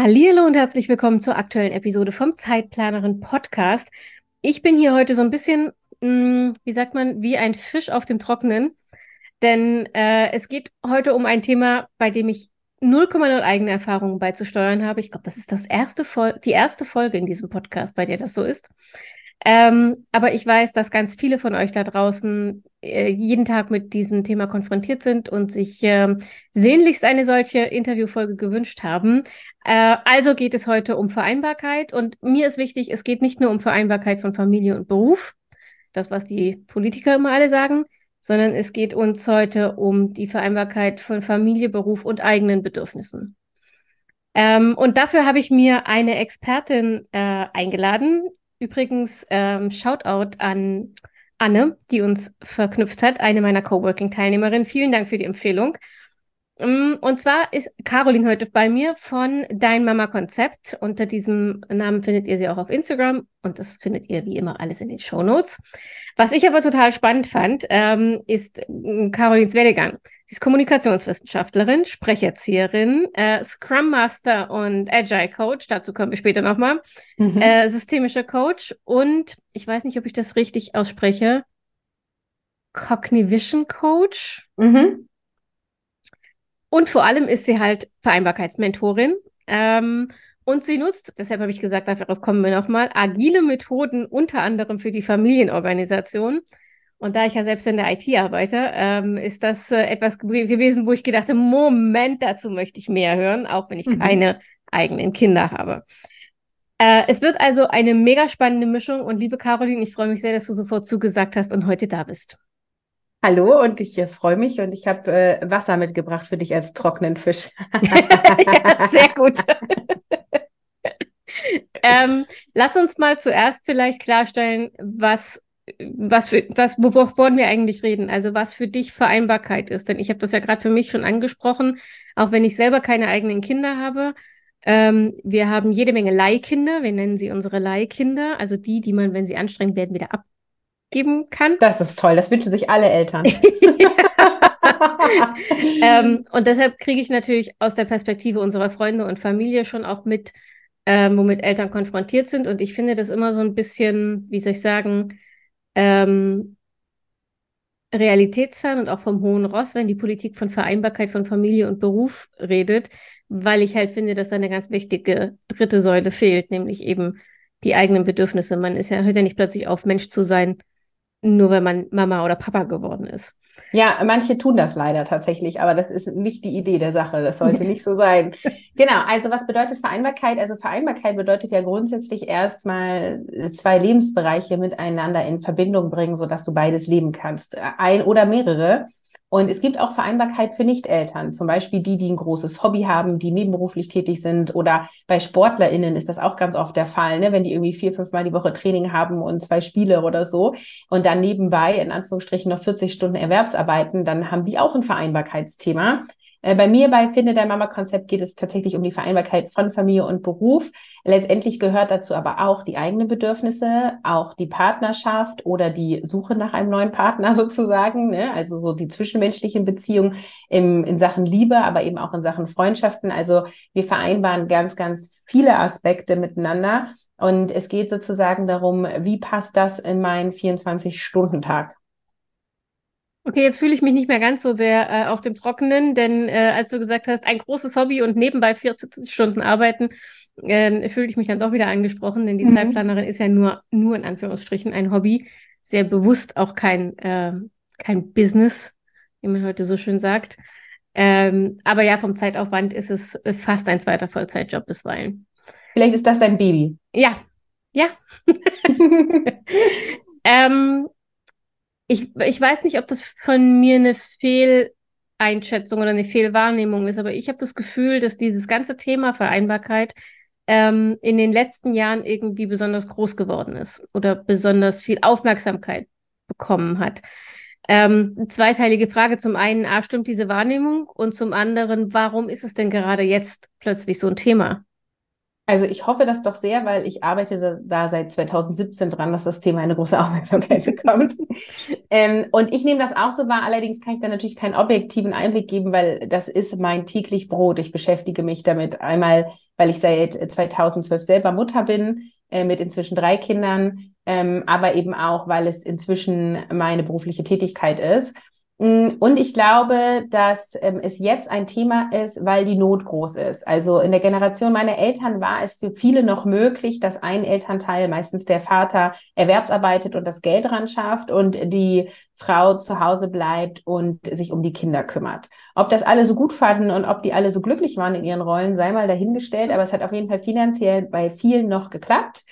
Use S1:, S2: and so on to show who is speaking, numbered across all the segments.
S1: Hallo und herzlich willkommen zur aktuellen Episode vom Zeitplanerin Podcast. Ich bin hier heute so ein bisschen, mh, hm, wie sagt man, wie ein Fisch auf dem Trockenen, denn äh, es geht heute um ein Thema, bei dem ich 0,0 eigene Erfahrungen beizusteuern habe. Ich glaube, das ist das erste die erste Folge in diesem Podcast, bei der das so ist. Ähm, aber ich weiß, dass ganz viele von euch da draußen äh, jeden Tag mit diesem Thema konfrontiert sind und sich äh, sehnlichst eine solche Interviewfolge gewünscht haben. Äh, also geht es heute um Vereinbarkeit und mir ist wichtig, es geht nicht nur um Vereinbarkeit von Familie und Beruf, das, was die Politiker immer alle sagen, sondern es geht uns heute um die Vereinbarkeit von Familie, Beruf und eigenen Bedürfnissen. Ähm, und dafür habe ich mir eine Expertin äh, eingeladen. Übrigens, ähm, Shoutout an Anne, die uns verknüpft hat, eine meiner Coworking-Teilnehmerinnen. Vielen Dank für die Empfehlung. Mm, und zwar ist Caroline heute bei mir von Dein Mama Konzept. Unter diesem Namen findet ihr sie auch auf Instagram und das findet ihr wie immer alles in den Show Notes. Was ich aber total spannend fand, ähm, ist äh, Carolins Werdegang. Sie ist Kommunikationswissenschaftlerin, Sprecherzieherin, äh, Scrum Master und Agile Coach. Dazu kommen wir später nochmal. Mhm. Äh, systemischer Coach und ich weiß nicht, ob ich das richtig ausspreche. Cognition Coach. Mhm. Und vor allem ist sie halt Vereinbarkeitsmentorin. Ähm, und sie nutzt, deshalb habe ich gesagt, darauf kommen wir nochmal, agile Methoden unter anderem für die Familienorganisation. Und da ich ja selbst in der IT arbeite, ähm, ist das äh, etwas gewesen, wo ich gedacht habe, Moment, dazu möchte ich mehr hören, auch wenn ich mhm. keine eigenen Kinder habe. Äh, es wird also eine mega spannende Mischung und liebe Caroline, ich freue mich sehr, dass du sofort zugesagt hast und heute da bist.
S2: Hallo und ich äh, freue mich und ich habe äh, Wasser mitgebracht für dich als trockenen Fisch.
S1: ja, sehr gut. ähm, lass uns mal zuerst vielleicht klarstellen, was, was, für, was wovon wir eigentlich reden. Also was für dich Vereinbarkeit ist. Denn ich habe das ja gerade für mich schon angesprochen, auch wenn ich selber keine eigenen Kinder habe. Ähm, wir haben jede Menge Leihkinder. Wir nennen sie unsere Leihkinder, also die, die man, wenn sie anstrengend werden, wieder ab geben kann.
S2: Das ist toll, das wünschen sich alle Eltern.
S1: ähm, und deshalb kriege ich natürlich aus der Perspektive unserer Freunde und Familie schon auch mit, ähm, womit Eltern konfrontiert sind. Und ich finde das immer so ein bisschen, wie soll ich sagen, ähm, realitätsfern und auch vom hohen Ross, wenn die Politik von Vereinbarkeit von Familie und Beruf redet, weil ich halt finde, dass da eine ganz wichtige dritte Säule fehlt, nämlich eben die eigenen Bedürfnisse. Man ist ja, hört ja nicht plötzlich auf, Mensch zu sein, nur wenn man Mama oder Papa geworden ist.
S2: Ja, manche tun das leider tatsächlich, aber das ist nicht die Idee der Sache. Das sollte nicht so sein. Genau, also was bedeutet Vereinbarkeit? Also Vereinbarkeit bedeutet ja grundsätzlich erstmal zwei Lebensbereiche miteinander in Verbindung bringen, sodass du beides leben kannst. Ein oder mehrere. Und es gibt auch Vereinbarkeit für Nicht-Eltern, zum Beispiel die, die ein großes Hobby haben, die nebenberuflich tätig sind oder bei SportlerInnen ist das auch ganz oft der Fall, ne? wenn die irgendwie vier, fünf Mal die Woche Training haben und zwei Spiele oder so und dann nebenbei in Anführungsstrichen noch 40 Stunden Erwerbsarbeiten, dann haben die auch ein Vereinbarkeitsthema. Äh, bei mir bei Finde dein Mama-Konzept geht es tatsächlich um die Vereinbarkeit von Familie und Beruf. Letztendlich gehört dazu aber auch die eigenen Bedürfnisse, auch die Partnerschaft oder die Suche nach einem neuen Partner sozusagen. Ne? Also so die zwischenmenschlichen Beziehungen im, in Sachen Liebe, aber eben auch in Sachen Freundschaften. Also wir vereinbaren ganz, ganz viele Aspekte miteinander. Und es geht sozusagen darum, wie passt das in meinen 24-Stunden-Tag?
S1: Okay, jetzt fühle ich mich nicht mehr ganz so sehr äh, auf dem Trockenen, denn äh, als du gesagt hast, ein großes Hobby und nebenbei 40 Stunden arbeiten, äh, fühle ich mich dann doch wieder angesprochen, denn die mhm. Zeitplanerin ist ja nur, nur in Anführungsstrichen ein Hobby, sehr bewusst auch kein, äh, kein Business, wie man heute so schön sagt. Ähm, aber ja, vom Zeitaufwand ist es fast ein zweiter Vollzeitjob bisweilen.
S2: Vielleicht ist das dein Baby.
S1: Ja, ja. ähm, ich, ich weiß nicht, ob das von mir eine Fehleinschätzung oder eine Fehlwahrnehmung ist, aber ich habe das Gefühl, dass dieses ganze Thema Vereinbarkeit ähm, in den letzten Jahren irgendwie besonders groß geworden ist oder besonders viel Aufmerksamkeit bekommen hat. Ähm, zweiteilige Frage. Zum einen, A, stimmt diese Wahrnehmung? Und zum anderen, warum ist es denn gerade jetzt plötzlich so ein Thema?
S2: Also ich hoffe das doch sehr, weil ich arbeite da seit 2017 dran, dass das Thema eine große Aufmerksamkeit bekommt. ähm, und ich nehme das auch so wahr. Allerdings kann ich da natürlich keinen objektiven Einblick geben, weil das ist mein täglich Brot. Ich beschäftige mich damit einmal, weil ich seit 2012 selber Mutter bin, äh, mit inzwischen drei Kindern, ähm, aber eben auch, weil es inzwischen meine berufliche Tätigkeit ist. Mm, und ich glaube, dass ähm, es jetzt ein Thema ist, weil die Not groß ist. Also in der Generation meiner Eltern war es für viele noch möglich, dass ein Elternteil, meistens der Vater, erwerbsarbeitet und das Geld ran schafft und die Frau zu Hause bleibt und sich um die Kinder kümmert. Ob das alle so gut fanden und ob die alle so glücklich waren in ihren Rollen, sei mal dahingestellt, aber es hat auf jeden Fall finanziell bei vielen noch geklappt.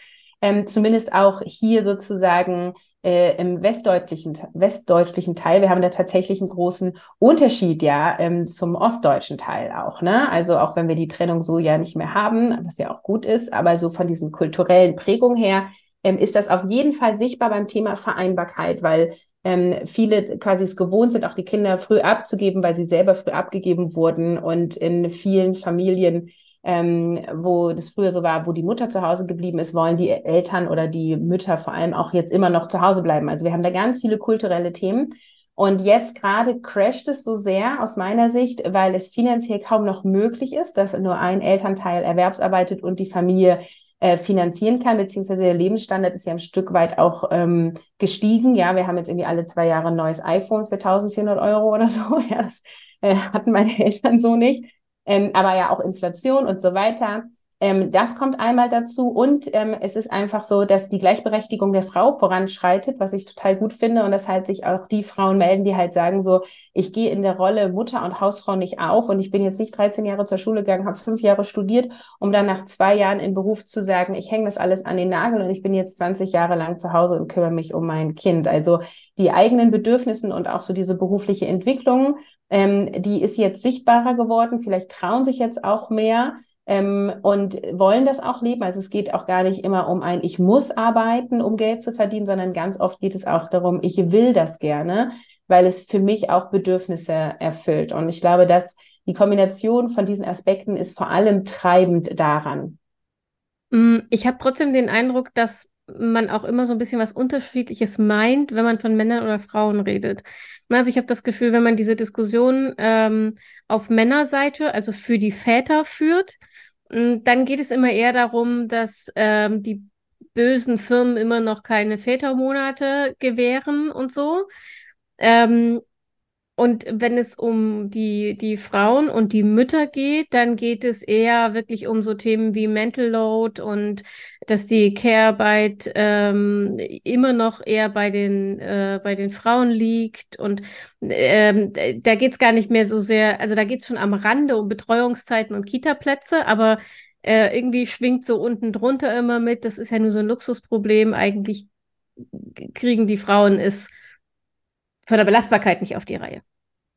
S2: Ähm, zumindest auch hier sozusagen äh, im westdeutlichen, westdeutlichen Teil. Wir haben da tatsächlich einen großen Unterschied ja ähm, zum ostdeutschen Teil auch. Ne? Also auch wenn wir die Trennung so ja nicht mehr haben, was ja auch gut ist, aber so von diesen kulturellen Prägungen her ähm, ist das auf jeden Fall sichtbar beim Thema Vereinbarkeit, weil ähm, viele quasi es gewohnt sind, auch die Kinder früh abzugeben, weil sie selber früh abgegeben wurden und in vielen Familien ähm, wo das früher so war, wo die Mutter zu Hause geblieben ist, wollen die Eltern oder die Mütter vor allem auch jetzt immer noch zu Hause bleiben. Also wir haben da ganz viele kulturelle Themen. Und jetzt gerade crasht es so sehr aus meiner Sicht, weil es finanziell kaum noch möglich ist, dass nur ein Elternteil erwerbsarbeitet und die Familie äh, finanzieren kann, beziehungsweise der Lebensstandard ist ja ein Stück weit auch ähm, gestiegen. Ja, wir haben jetzt irgendwie alle zwei Jahre ein neues iPhone für 1400 Euro oder so. Ja, das äh, hatten meine Eltern so nicht ähm, aber ja auch Inflation und so weiter. Ähm, das kommt einmal dazu und ähm, es ist einfach so, dass die Gleichberechtigung der Frau voranschreitet, was ich total gut finde und dass halt sich auch die Frauen melden, die halt sagen so, ich gehe in der Rolle Mutter und Hausfrau nicht auf und ich bin jetzt nicht 13 Jahre zur Schule gegangen, habe fünf Jahre studiert, um dann nach zwei Jahren in Beruf zu sagen, ich hänge das alles an den Nagel und ich bin jetzt 20 Jahre lang zu Hause und kümmere mich um mein Kind. Also die eigenen Bedürfnissen und auch so diese berufliche Entwicklung, ähm, die ist jetzt sichtbarer geworden. Vielleicht trauen sich jetzt auch mehr ähm, und wollen das auch leben. Also es geht auch gar nicht immer um ein, ich muss arbeiten, um Geld zu verdienen, sondern ganz oft geht es auch darum, ich will das gerne, weil es für mich auch Bedürfnisse erfüllt. Und ich glaube, dass die Kombination von diesen Aspekten ist vor allem treibend daran.
S1: Mm, ich habe trotzdem den Eindruck, dass man auch immer so ein bisschen was Unterschiedliches meint, wenn man von Männern oder Frauen redet. Also ich habe das Gefühl, wenn man diese Diskussion ähm, auf Männerseite, also für die Väter führt, mm, dann geht es immer eher darum, dass ähm, die bösen Firmen immer noch keine Vätermonate gewähren und so. Ähm, und wenn es um die, die Frauen und die Mütter geht, dann geht es eher wirklich um so Themen wie Mental Load und dass die Care-Arbeit ähm, immer noch eher bei den, äh, bei den Frauen liegt. Und ähm, da geht es gar nicht mehr so sehr, also da geht es schon am Rande um Betreuungszeiten und Kita-Plätze, aber äh, irgendwie schwingt so unten drunter immer mit, das ist ja nur so ein Luxusproblem. Eigentlich kriegen die Frauen es von der Belastbarkeit nicht auf die Reihe.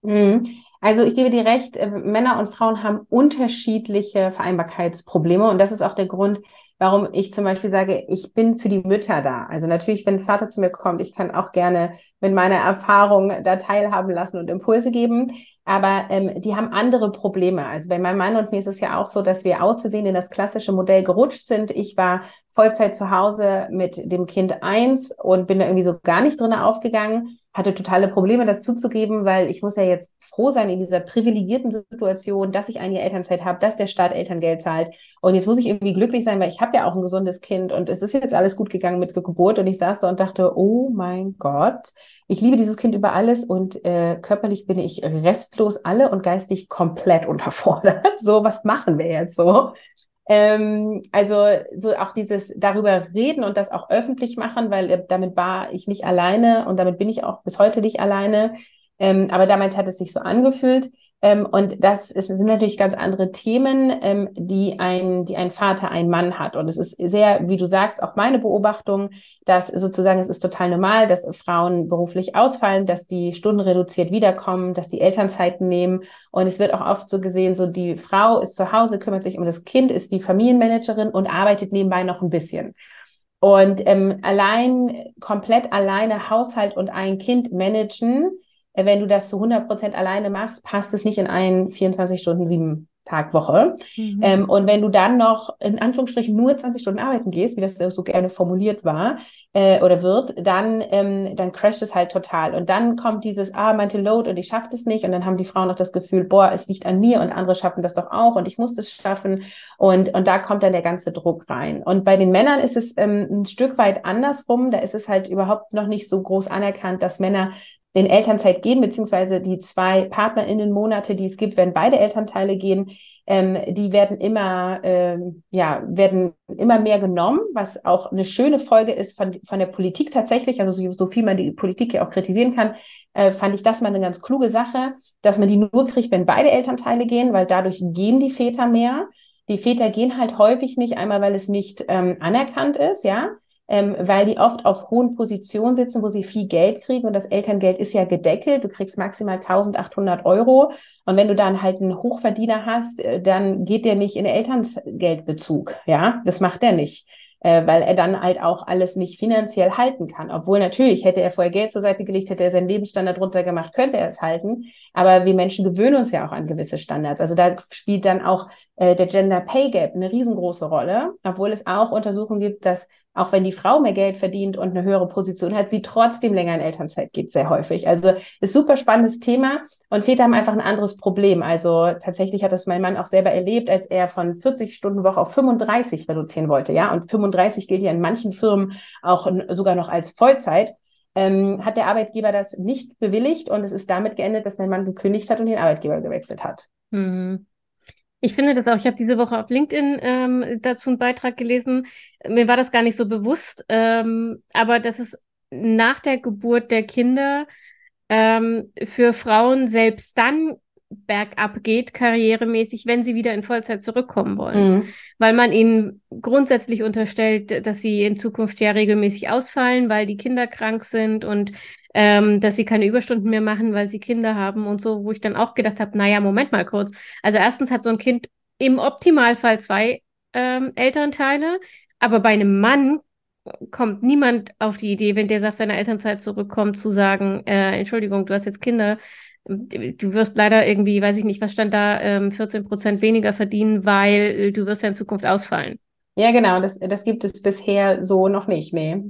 S2: Mhm. Also ich gebe dir recht, äh, Männer und Frauen haben unterschiedliche Vereinbarkeitsprobleme und das ist auch der Grund, warum ich zum Beispiel sage, ich bin für die Mütter da. Also natürlich, wenn ein Vater zu mir kommt, ich kann auch gerne mit meiner Erfahrung da teilhaben lassen und Impulse geben. Aber ähm, die haben andere Probleme. Also bei meinem Mann und mir ist es ja auch so, dass wir aus Versehen in das klassische Modell gerutscht sind. Ich war Vollzeit zu Hause mit dem Kind eins und bin da irgendwie so gar nicht drin aufgegangen hatte totale Probleme, das zuzugeben, weil ich muss ja jetzt froh sein in dieser privilegierten Situation, dass ich eine Elternzeit habe, dass der Staat Elterngeld zahlt. Und jetzt muss ich irgendwie glücklich sein, weil ich habe ja auch ein gesundes Kind und es ist jetzt alles gut gegangen mit Geburt. Und ich saß da und dachte, oh mein Gott, ich liebe dieses Kind über alles und äh, körperlich bin ich restlos alle und geistig komplett unterfordert. So, was machen wir jetzt so? Ähm, also so auch dieses darüber reden und das auch öffentlich machen, weil äh, damit war ich nicht alleine und damit bin ich auch bis heute nicht alleine. Ähm, aber damals hat es sich so angefühlt. Ähm, und das ist, sind natürlich ganz andere Themen, ähm, die ein, die ein Vater, ein Mann hat. Und es ist sehr, wie du sagst, auch meine Beobachtung, dass sozusagen es ist total normal, dass Frauen beruflich ausfallen, dass die Stunden reduziert wiederkommen, dass die Elternzeiten nehmen. Und es wird auch oft so gesehen, so die Frau ist zu Hause, kümmert sich um das Kind, ist die Familienmanagerin und arbeitet nebenbei noch ein bisschen. Und ähm, allein, komplett alleine Haushalt und ein Kind managen, wenn du das zu 100 Prozent alleine machst, passt es nicht in einen 24 Stunden, sieben Tag Woche. Mhm. Ähm, und wenn du dann noch in Anführungsstrichen nur 20 Stunden arbeiten gehst, wie das so gerne formuliert war äh, oder wird, dann, ähm, dann crasht es halt total. Und dann kommt dieses, ah, meinte Load und ich schaffe das nicht. Und dann haben die Frauen noch das Gefühl, boah, es liegt an mir und andere schaffen das doch auch und ich muss das schaffen. Und, und da kommt dann der ganze Druck rein. Und bei den Männern ist es ähm, ein Stück weit andersrum. Da ist es halt überhaupt noch nicht so groß anerkannt, dass Männer in Elternzeit gehen, beziehungsweise die zwei PartnerInnen-Monate, die es gibt, wenn beide Elternteile gehen, ähm, die werden immer, ähm, ja, werden immer mehr genommen, was auch eine schöne Folge ist von, von der Politik tatsächlich, also so, so viel man die Politik ja auch kritisieren kann, äh, fand ich das mal eine ganz kluge Sache, dass man die nur kriegt, wenn beide Elternteile gehen, weil dadurch gehen die Väter mehr. Die Väter gehen halt häufig nicht, einmal weil es nicht ähm, anerkannt ist, ja, ähm, weil die oft auf hohen Positionen sitzen, wo sie viel Geld kriegen und das Elterngeld ist ja gedeckelt. Du kriegst maximal 1800 Euro und wenn du dann halt einen Hochverdiener hast, äh, dann geht der nicht in Elterngeldbezug. Ja, das macht er nicht äh, weil er dann halt auch alles nicht finanziell halten kann. Obwohl natürlich hätte er vorher Geld zur Seite gelegt, hätte er seinen Lebensstandard runtergemacht, könnte er es halten. Aber wir Menschen gewöhnen uns ja auch an gewisse Standards. Also da spielt dann auch äh, der Gender Pay Gap eine riesengroße Rolle, obwohl es auch Untersuchungen gibt, dass auch wenn die Frau mehr Geld verdient und eine höhere Position hat, sie trotzdem länger in Elternzeit geht, sehr häufig. Also ist super spannendes Thema und Väter haben einfach ein anderes Problem. Also tatsächlich hat das mein Mann auch selber erlebt, als er von 40 Stunden Woche auf 35 reduzieren wollte, ja. Und 35 gilt ja in manchen Firmen auch sogar noch als Vollzeit. Ähm, hat der Arbeitgeber das nicht bewilligt und es ist damit geendet, dass mein Mann gekündigt hat und den Arbeitgeber gewechselt hat.
S1: Mhm. Ich finde das auch. Ich habe diese Woche auf LinkedIn ähm, dazu einen Beitrag gelesen. Mir war das gar nicht so bewusst, ähm, aber dass es nach der Geburt der Kinder ähm, für Frauen selbst dann bergab geht, karrieremäßig, wenn sie wieder in Vollzeit zurückkommen wollen. Mhm. Weil man ihnen grundsätzlich unterstellt, dass sie in Zukunft ja regelmäßig ausfallen, weil die Kinder krank sind und ähm, dass sie keine Überstunden mehr machen, weil sie Kinder haben und so, wo ich dann auch gedacht habe, naja, Moment mal kurz. Also erstens hat so ein Kind im Optimalfall zwei ähm, Elternteile, aber bei einem Mann kommt niemand auf die Idee, wenn der sagt, seine Elternzeit zurückkommt, zu sagen, äh, Entschuldigung, du hast jetzt Kinder, du wirst leider irgendwie, weiß ich nicht, was stand da, ähm, 14 Prozent weniger verdienen, weil du wirst ja in Zukunft ausfallen.
S2: Ja, genau, das, das gibt es bisher so noch nicht, nee.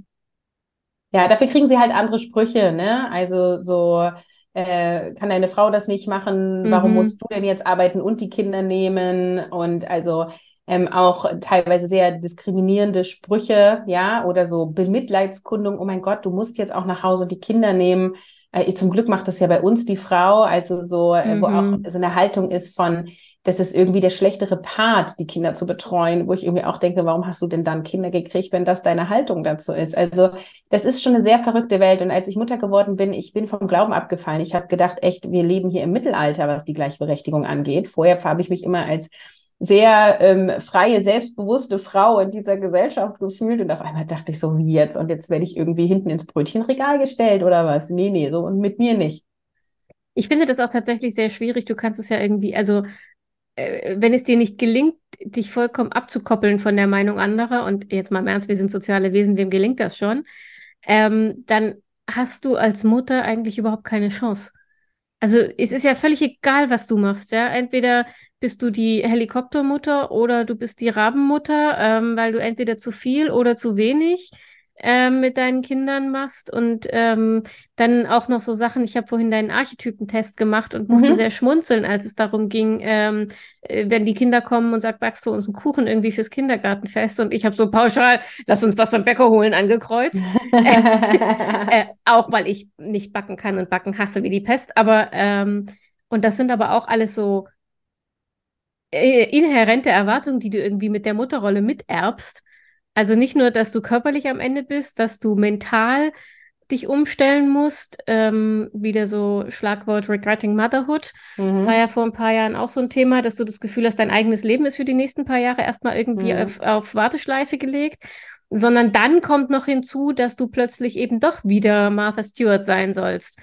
S2: Ja, dafür kriegen sie halt andere Sprüche, ne? Also so, äh, kann deine Frau das nicht machen? Warum mhm. musst du denn jetzt arbeiten und die Kinder nehmen? Und also ähm, auch teilweise sehr diskriminierende Sprüche, ja, oder so Bemitleidskundung, oh mein Gott, du musst jetzt auch nach Hause und die Kinder nehmen. Äh, zum Glück macht das ja bei uns die Frau, also so, äh, mhm. wo auch mhm. so eine Haltung ist von, das ist irgendwie der schlechtere Part, die Kinder zu betreuen, wo ich irgendwie auch denke, warum hast du denn dann Kinder gekriegt, wenn das deine Haltung dazu ist? Also das ist schon eine sehr verrückte Welt. Und als ich Mutter geworden bin, ich bin vom Glauben abgefallen. Ich habe gedacht, echt, wir leben hier im Mittelalter, was die Gleichberechtigung angeht. Vorher habe ich mich immer als sehr ähm, freie, selbstbewusste Frau in dieser Gesellschaft gefühlt und auf einmal dachte ich so, wie jetzt? Und jetzt werde ich irgendwie hinten ins Brötchenregal gestellt oder was? Nee, nee, so und mit mir nicht.
S1: Ich finde das auch tatsächlich sehr schwierig. Du kannst es ja irgendwie, also wenn es dir nicht gelingt, dich vollkommen abzukoppeln von der Meinung anderer, und jetzt mal im Ernst, wir sind soziale Wesen, wem gelingt das schon, ähm, dann hast du als Mutter eigentlich überhaupt keine Chance. Also es ist ja völlig egal, was du machst, ja. Entweder bist du die Helikoptermutter oder du bist die Rabenmutter, ähm, weil du entweder zu viel oder zu wenig ähm, mit deinen Kindern machst und ähm, dann auch noch so Sachen. Ich habe vorhin deinen Archetypentest gemacht und musste mhm. sehr schmunzeln, als es darum ging, ähm, äh, wenn die Kinder kommen und sagt, backst du uns einen Kuchen irgendwie fürs Kindergartenfest und ich habe so pauschal, lass uns was beim Bäcker holen angekreuzt, äh, auch weil ich nicht backen kann und backen hasse wie die Pest. Aber ähm, und das sind aber auch alles so äh, inhärente Erwartungen, die du irgendwie mit der Mutterrolle miterbst also nicht nur, dass du körperlich am Ende bist, dass du mental dich umstellen musst. Ähm, wieder so Schlagwort Regretting Motherhood. Mhm. War ja vor ein paar Jahren auch so ein Thema, dass du das Gefühl hast, dein eigenes Leben ist für die nächsten paar Jahre erstmal irgendwie mhm. auf, auf Warteschleife gelegt. Sondern dann kommt noch hinzu, dass du plötzlich eben doch wieder Martha Stewart sein sollst.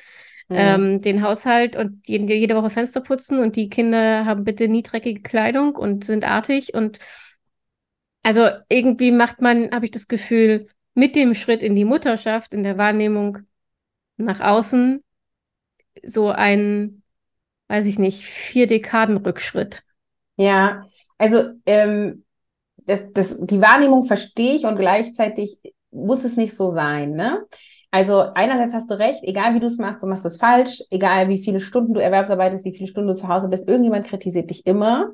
S1: Mhm. Ähm, den Haushalt und jede, jede Woche Fenster putzen und die Kinder haben bitte nie dreckige Kleidung und sind artig und also irgendwie macht man, habe ich das Gefühl, mit dem Schritt in die Mutterschaft, in der Wahrnehmung nach außen, so ein, weiß ich nicht, vier Dekaden Rückschritt.
S2: Ja, also ähm, das, das, die Wahrnehmung verstehe ich und gleichzeitig muss es nicht so sein, ne? Also einerseits hast du recht, egal wie du es machst, du machst es falsch, egal wie viele Stunden du erwerbsarbeitest, wie viele Stunden du zu Hause bist, irgendjemand kritisiert dich immer.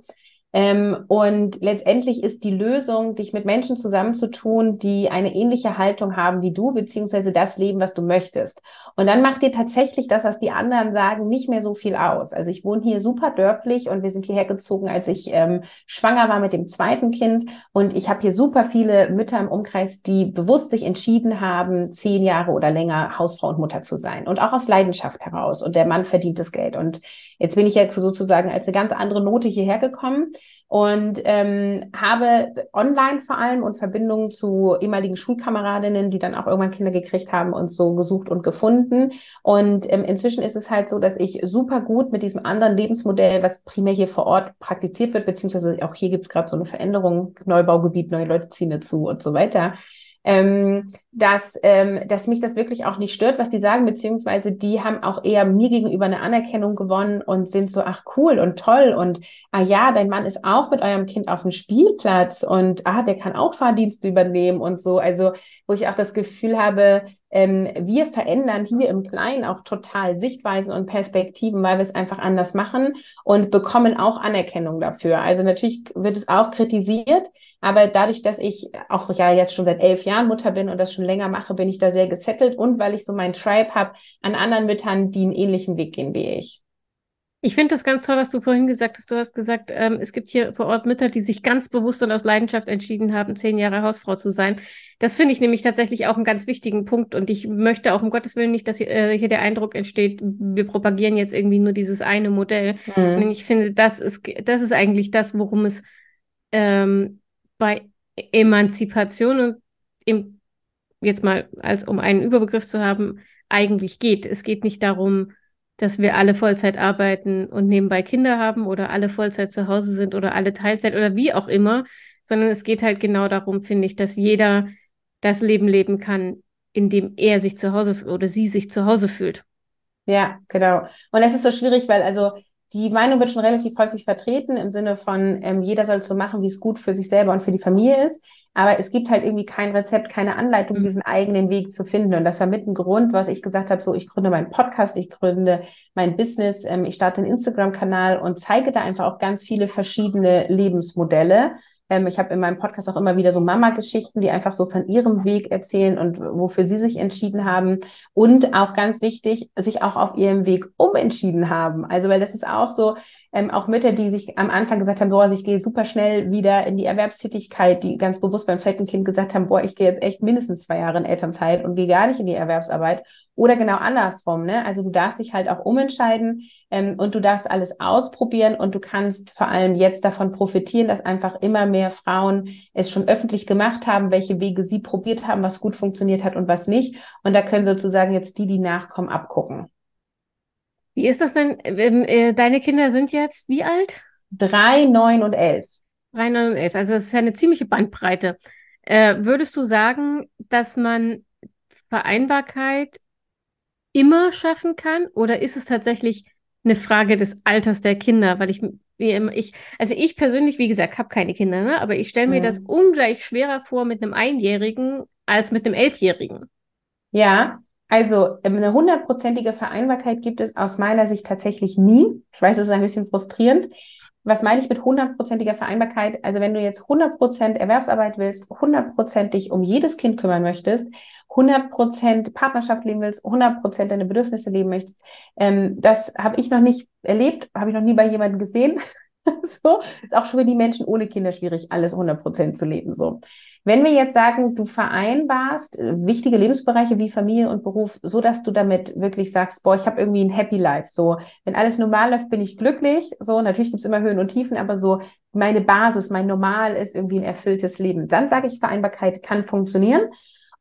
S2: Ähm, und letztendlich ist die Lösung, dich mit Menschen zusammenzutun, die eine ähnliche Haltung haben wie du, beziehungsweise das Leben, was du möchtest. Und dann macht dir tatsächlich das, was die anderen sagen, nicht mehr so viel aus. Also ich wohne hier super dörflich und wir sind hierher gezogen, als ich ähm, schwanger war mit dem zweiten Kind. Und ich habe hier super viele Mütter im Umkreis, die bewusst sich entschieden haben, zehn Jahre oder länger Hausfrau und Mutter zu sein. Und auch aus Leidenschaft heraus. Und der Mann verdient das Geld. Und jetzt bin ich ja sozusagen als eine ganz andere Note hierher gekommen und ähm, habe online vor allem und Verbindungen zu ehemaligen Schulkameradinnen, die dann auch irgendwann Kinder gekriegt haben und so gesucht und gefunden. Und ähm, inzwischen ist es halt so, dass ich super gut mit diesem anderen Lebensmodell, was primär hier vor Ort praktiziert wird, beziehungsweise auch hier gibt es gerade so eine Veränderung, Neubaugebiet, neue Leute ziehen dazu und so weiter ähm, dass, ähm, dass mich das wirklich auch nicht stört, was die sagen, beziehungsweise die haben auch eher mir gegenüber eine Anerkennung gewonnen und sind so, ach cool und toll und ah ja, dein Mann ist auch mit eurem Kind auf dem Spielplatz und ah, der kann auch Fahrdienste übernehmen und so. Also, wo ich auch das Gefühl habe, ähm, wir verändern hier im Kleinen auch total Sichtweisen und Perspektiven, weil wir es einfach anders machen und bekommen auch Anerkennung dafür. Also natürlich wird es auch kritisiert, aber dadurch, dass ich auch ja jetzt schon seit elf Jahren Mutter bin und das schon länger mache, bin ich da sehr gesettelt und weil ich so meinen Tribe habe an anderen Müttern, die einen ähnlichen Weg gehen wie ich.
S1: Ich finde das ganz toll, was du vorhin gesagt hast. Du hast gesagt, ähm, es gibt hier vor Ort Mütter, die sich ganz bewusst und aus Leidenschaft entschieden haben, zehn Jahre Hausfrau zu sein. Das finde ich nämlich tatsächlich auch einen ganz wichtigen Punkt. Und ich möchte auch um Gottes Willen nicht, dass hier, äh, hier der Eindruck entsteht, wir propagieren jetzt irgendwie nur dieses eine Modell. Mhm. Ich finde, das ist, das ist eigentlich das, worum es ähm, bei Emanzipation und im, jetzt mal als um einen Überbegriff zu haben, eigentlich geht. Es geht nicht darum, dass wir alle Vollzeit arbeiten und nebenbei Kinder haben oder alle Vollzeit zu Hause sind oder alle Teilzeit oder wie auch immer, sondern es geht halt genau darum, finde ich, dass jeder das Leben leben kann, in dem er sich zu Hause oder sie sich zu Hause fühlt.
S2: Ja, genau. Und es ist so schwierig, weil also die Meinung wird schon relativ häufig vertreten im Sinne von, ähm, jeder soll so machen, wie es gut für sich selber und für die Familie ist. Aber es gibt halt irgendwie kein Rezept, keine Anleitung, mhm. diesen eigenen Weg zu finden. Und das war mit ein Grund, was ich gesagt habe, so ich gründe meinen Podcast, ich gründe mein Business, ähm, ich starte einen Instagram-Kanal und zeige da einfach auch ganz viele verschiedene Lebensmodelle ähm, ich habe in meinem Podcast auch immer wieder so Mama-Geschichten, die einfach so von ihrem Weg erzählen und wofür sie sich entschieden haben. Und auch ganz wichtig, sich auch auf ihrem Weg umentschieden haben. Also, weil das ist auch so, ähm, auch Mütter, die sich am Anfang gesagt haben, boah, ich gehe super schnell wieder in die Erwerbstätigkeit, die ganz bewusst beim zweiten Kind gesagt haben, boah, ich gehe jetzt echt mindestens zwei Jahre in Elternzeit und gehe gar nicht in die Erwerbsarbeit. Oder genau andersrum, ne? Also du darfst dich halt auch umentscheiden ähm, und du darfst alles ausprobieren und du kannst vor allem jetzt davon profitieren, dass einfach immer mehr Frauen es schon öffentlich gemacht haben, welche Wege sie probiert haben, was gut funktioniert hat und was nicht. Und da können sozusagen jetzt die, die nachkommen, abgucken.
S1: Wie ist das denn? Ähm, äh, deine Kinder sind jetzt wie alt?
S2: Drei, neun und elf.
S1: Drei, neun und elf. Also das ist ja eine ziemliche Bandbreite. Äh, würdest du sagen, dass man Vereinbarkeit immer schaffen kann? Oder ist es tatsächlich eine Frage des Alters der Kinder? Weil ich, ich also ich persönlich, wie gesagt, habe keine Kinder, ne? aber ich stelle mir mhm. das ungleich schwerer vor mit einem Einjährigen als mit einem Elfjährigen.
S2: Ja, also ähm, eine hundertprozentige Vereinbarkeit gibt es aus meiner Sicht tatsächlich nie. Ich weiß, es ist ein bisschen frustrierend. Was meine ich mit hundertprozentiger Vereinbarkeit? Also wenn du jetzt 100% Erwerbsarbeit willst, 100% dich um jedes Kind kümmern möchtest, 100% Partnerschaft leben willst, 100% deine Bedürfnisse leben möchtest, ähm, das habe ich noch nicht erlebt, habe ich noch nie bei jemandem gesehen. so ist auch schon für die Menschen ohne Kinder schwierig, alles 100% zu leben. So Wenn wir jetzt sagen, du vereinbarst äh, wichtige Lebensbereiche wie Familie und Beruf, so dass du damit wirklich sagst, boah, ich habe irgendwie ein Happy Life. So, wenn alles normal läuft, bin ich glücklich. So, natürlich gibt's immer Höhen und Tiefen, aber so meine Basis, mein Normal ist irgendwie ein erfülltes Leben. Dann sage ich, Vereinbarkeit kann funktionieren.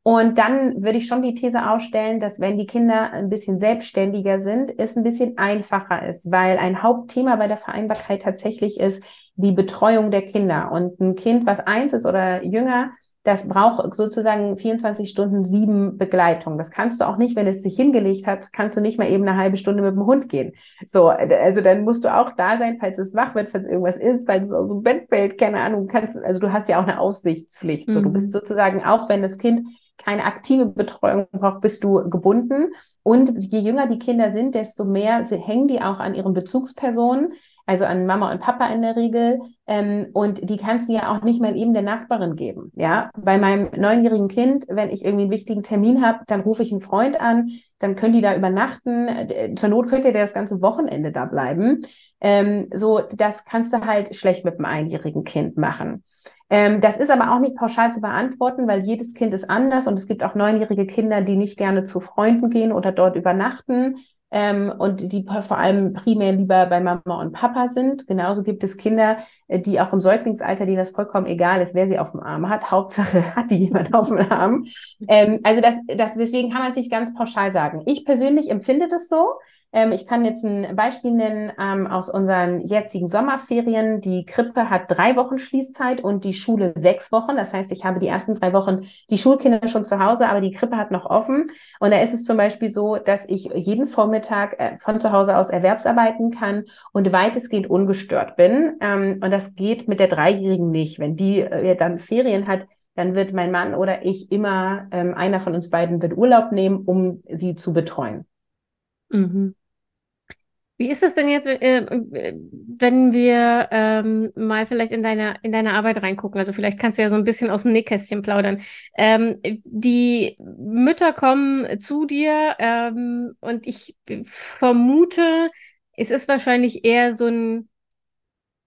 S2: Und dann würde ich schon die These aufstellen, dass wenn die Kinder ein bisschen selbstständiger sind, es ein bisschen einfacher ist, weil ein Hauptthema bei der Vereinbarkeit tatsächlich ist die Betreuung der Kinder. Und ein Kind, was eins ist oder jünger, das braucht sozusagen 24 Stunden sieben Begleitung. Das kannst du auch nicht, wenn es sich hingelegt hat, kannst du nicht mal eben eine halbe Stunde mit dem Hund gehen. So, also dann musst du auch da sein, falls es wach wird, falls irgendwas ist, falls es aus dem Bett fällt, keine Ahnung, kannst, also du hast ja auch eine Aufsichtspflicht. So, du bist mhm. sozusagen auch, wenn das Kind keine aktive Betreuung braucht, bist du gebunden. Und je jünger die Kinder sind, desto mehr hängen die auch an ihren Bezugspersonen, also an Mama und Papa in der Regel. Ähm, und die kannst du ja auch nicht mal eben der Nachbarin geben. Ja, bei meinem neunjährigen Kind, wenn ich irgendwie einen wichtigen Termin habe, dann rufe ich einen Freund an, dann können die da übernachten. Äh, zur Not könnte der das ganze Wochenende da bleiben. Ähm, so, das kannst du halt schlecht mit einem einjährigen Kind machen. Ähm, das ist aber auch nicht pauschal zu beantworten, weil jedes Kind ist anders und es gibt auch neunjährige Kinder, die nicht gerne zu Freunden gehen oder dort übernachten ähm, und die vor allem primär lieber bei Mama und Papa sind. Genauso gibt es Kinder, äh, die auch im Säuglingsalter, denen das vollkommen egal ist, wer sie auf dem Arm hat. Hauptsache hat die jemand auf dem Arm. Ähm, also das, das, deswegen kann man es nicht ganz pauschal sagen. Ich persönlich empfinde das so. Ähm, ich kann jetzt ein Beispiel nennen ähm, aus unseren jetzigen Sommerferien. Die Krippe hat drei Wochen Schließzeit und die Schule sechs Wochen. Das heißt, ich habe die ersten drei Wochen die Schulkinder schon zu Hause, aber die Krippe hat noch offen. Und da ist es zum Beispiel so, dass ich jeden Vormittag äh, von zu Hause aus Erwerbsarbeiten kann und weitestgehend ungestört bin. Ähm, und das geht mit der Dreijährigen nicht. Wenn die äh, dann Ferien hat, dann wird mein Mann oder ich immer, ähm, einer von uns beiden wird Urlaub nehmen, um sie zu betreuen.
S1: Mhm. Wie ist das denn jetzt, äh, wenn wir ähm, mal vielleicht in deine, in deine Arbeit reingucken? Also vielleicht kannst du ja so ein bisschen aus dem Nähkästchen plaudern. Ähm, die Mütter kommen zu dir ähm, und ich vermute, es ist wahrscheinlich eher so ein,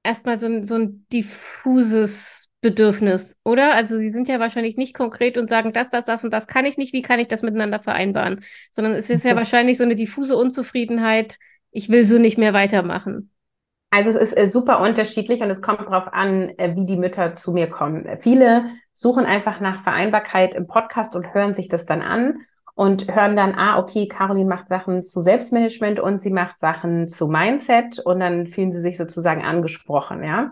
S1: erstmal so ein, so ein diffuses Bedürfnis, oder? Also sie sind ja wahrscheinlich nicht konkret und sagen, das, das, das und das kann ich nicht, wie kann ich das miteinander vereinbaren? Sondern es ist ja wahrscheinlich so eine diffuse Unzufriedenheit, ich will so nicht mehr weitermachen?
S2: Also es ist äh, super unterschiedlich und es kommt darauf an, äh, wie die Mütter zu mir kommen. Viele suchen einfach nach Vereinbarkeit im Podcast und hören sich das dann an und hören dann, ah, okay, Caroline macht Sachen zu Selbstmanagement und sie macht Sachen zu Mindset und dann fühlen sie sich sozusagen angesprochen, ja.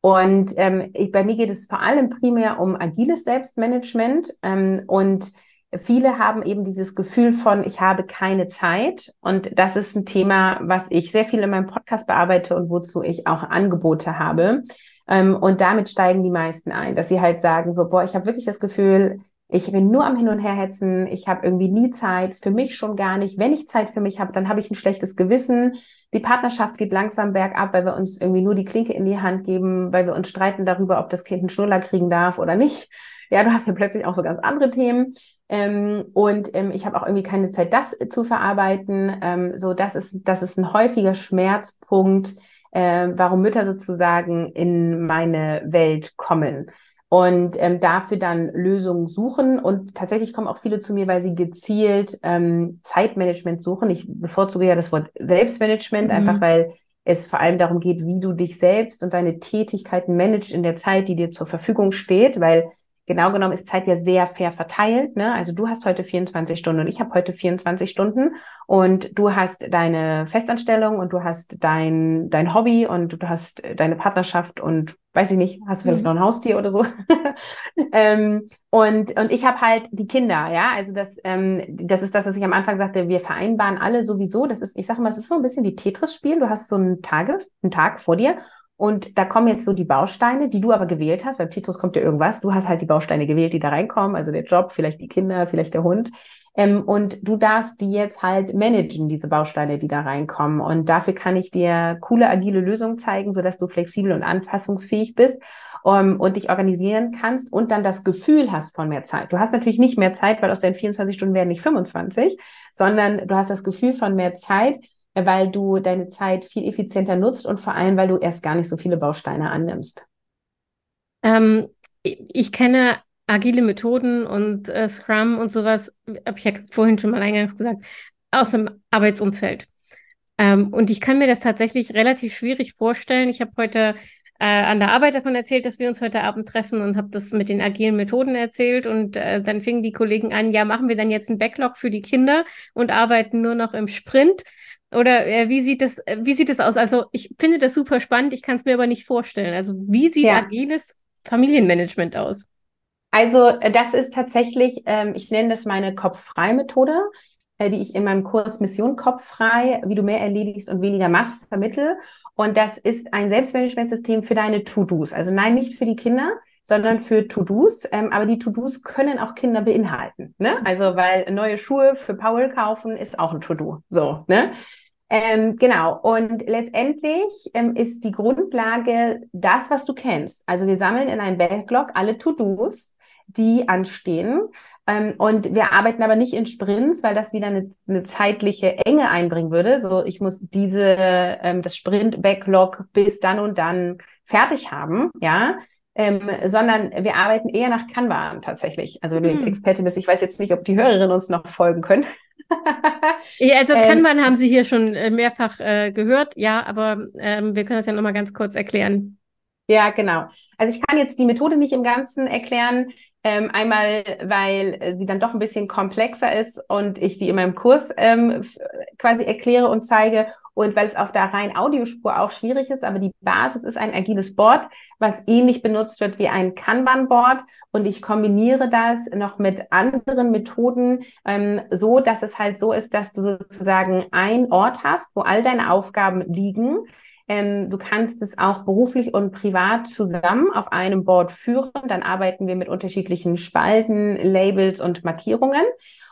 S2: Und ähm, ich, bei mir geht es vor allem primär um agiles Selbstmanagement ähm, und Viele haben eben dieses Gefühl von, ich habe keine Zeit. Und das ist ein Thema, was ich sehr viel in meinem Podcast bearbeite und wozu ich auch Angebote habe. Ähm, und damit steigen die meisten ein, dass sie halt sagen, so, boah, ich habe wirklich das Gefühl, ich bin nur am Hin und Her hetzen, ich habe irgendwie nie Zeit, für mich schon gar nicht. Wenn ich Zeit für mich habe, dann habe ich ein schlechtes Gewissen. Die Partnerschaft geht langsam bergab, weil wir uns irgendwie nur die Klinke in die Hand geben, weil wir uns streiten darüber, ob das Kind einen Schnuller kriegen darf oder nicht. Ja, du hast ja plötzlich auch so ganz andere Themen. Ähm, und ähm, ich habe auch irgendwie keine Zeit, das zu verarbeiten. Ähm, so, das ist, das ist ein häufiger Schmerzpunkt, äh, warum Mütter sozusagen in meine Welt kommen und ähm, dafür dann Lösungen suchen. Und tatsächlich kommen auch viele zu mir, weil sie gezielt ähm, Zeitmanagement suchen. Ich bevorzuge ja das Wort Selbstmanagement, mhm. einfach weil es vor allem darum geht, wie du dich selbst und deine Tätigkeiten managst in der Zeit, die dir zur Verfügung steht, weil genau genommen ist Zeit ja sehr fair verteilt. Ne? Also du hast heute 24 Stunden und ich habe heute 24 Stunden und du hast deine Festanstellung und du hast dein, dein Hobby und du hast deine Partnerschaft und weiß ich nicht, hast du vielleicht mhm. noch ein Haustier oder so. ähm, und, und ich habe halt die Kinder, ja. Also das, ähm, das ist das, was ich am Anfang sagte, wir vereinbaren alle sowieso. Das ist, ich sage mal, es ist so ein bisschen wie Tetris-Spiel. Du hast so einen Tage, einen Tag vor dir und da kommen jetzt so die Bausteine, die du aber gewählt hast. Beim Titus kommt ja irgendwas. Du hast halt die Bausteine gewählt, die da reinkommen. Also der Job, vielleicht die Kinder, vielleicht der Hund. Ähm, und du darfst die jetzt halt managen, diese Bausteine, die da reinkommen. Und dafür kann ich dir coole, agile Lösungen zeigen, sodass du flexibel und anpassungsfähig bist ähm, und dich organisieren kannst und dann das Gefühl hast von mehr Zeit. Du hast natürlich nicht mehr Zeit, weil aus deinen 24 Stunden werden nicht 25, sondern du hast das Gefühl von mehr Zeit, weil du deine Zeit viel effizienter nutzt und vor allem, weil du erst gar nicht so viele Bausteine annimmst.
S1: Ähm, ich kenne agile Methoden und äh, Scrum und sowas, habe ich ja vorhin schon mal eingangs gesagt, aus dem Arbeitsumfeld. Ähm, und ich kann mir das tatsächlich relativ schwierig vorstellen. Ich habe heute äh, an der Arbeit davon erzählt, dass wir uns heute Abend treffen und habe das mit den agilen Methoden erzählt. Und äh, dann fingen die Kollegen an, ja, machen wir dann jetzt einen Backlog für die Kinder und arbeiten nur noch im Sprint. Oder äh, wie sieht das, äh, wie sieht das aus? Also ich finde das super spannend, ich kann es mir aber nicht vorstellen. Also wie sieht ja. agiles Familienmanagement aus?
S2: Also äh, das ist tatsächlich, ähm, ich nenne das meine Kopf-frei-Methode, äh, die ich in meinem Kurs Mission Kopf-frei, wie du mehr erledigst und weniger machst, vermittel. Und das ist ein Selbstmanagementsystem für deine To-Dos. Also nein, nicht für die Kinder, sondern für To-Dos. Ähm, aber die To-Dos können auch Kinder beinhalten. Ne? Also, weil neue Schuhe für Paul kaufen ist auch ein To-Do. So, ne? Ähm, genau. Und letztendlich ähm, ist die Grundlage das, was du kennst. Also wir sammeln in einem Backlog alle To-Dos, die anstehen. Ähm, und wir arbeiten aber nicht in Sprints, weil das wieder eine, eine zeitliche Enge einbringen würde. So, ich muss diese, ähm, das Sprint-Backlog bis dann und dann fertig haben, ja ähm, sondern wir arbeiten eher nach Kanban tatsächlich. Also wenn du jetzt hm. Experte bist, ich weiß jetzt nicht, ob die Hörerinnen uns noch folgen können.
S1: ja, also ähm, Kanban haben Sie hier schon äh, mehrfach äh, gehört, ja, aber ähm, wir können das ja nochmal ganz kurz erklären.
S2: Ja, genau. Also ich kann jetzt die Methode nicht im Ganzen erklären. Ähm, einmal, weil sie dann doch ein bisschen komplexer ist und ich die in meinem Kurs ähm, quasi erkläre und zeige und weil es auf der rein Audiospur auch schwierig ist, aber die Basis ist ein agiles Board, was ähnlich benutzt wird wie ein Kanban-Board und ich kombiniere das noch mit anderen Methoden, ähm, so dass es halt so ist, dass du sozusagen ein Ort hast, wo all deine Aufgaben liegen ähm, du kannst es auch beruflich und privat zusammen auf einem Board führen. Dann arbeiten wir mit unterschiedlichen Spalten, Labels und Markierungen.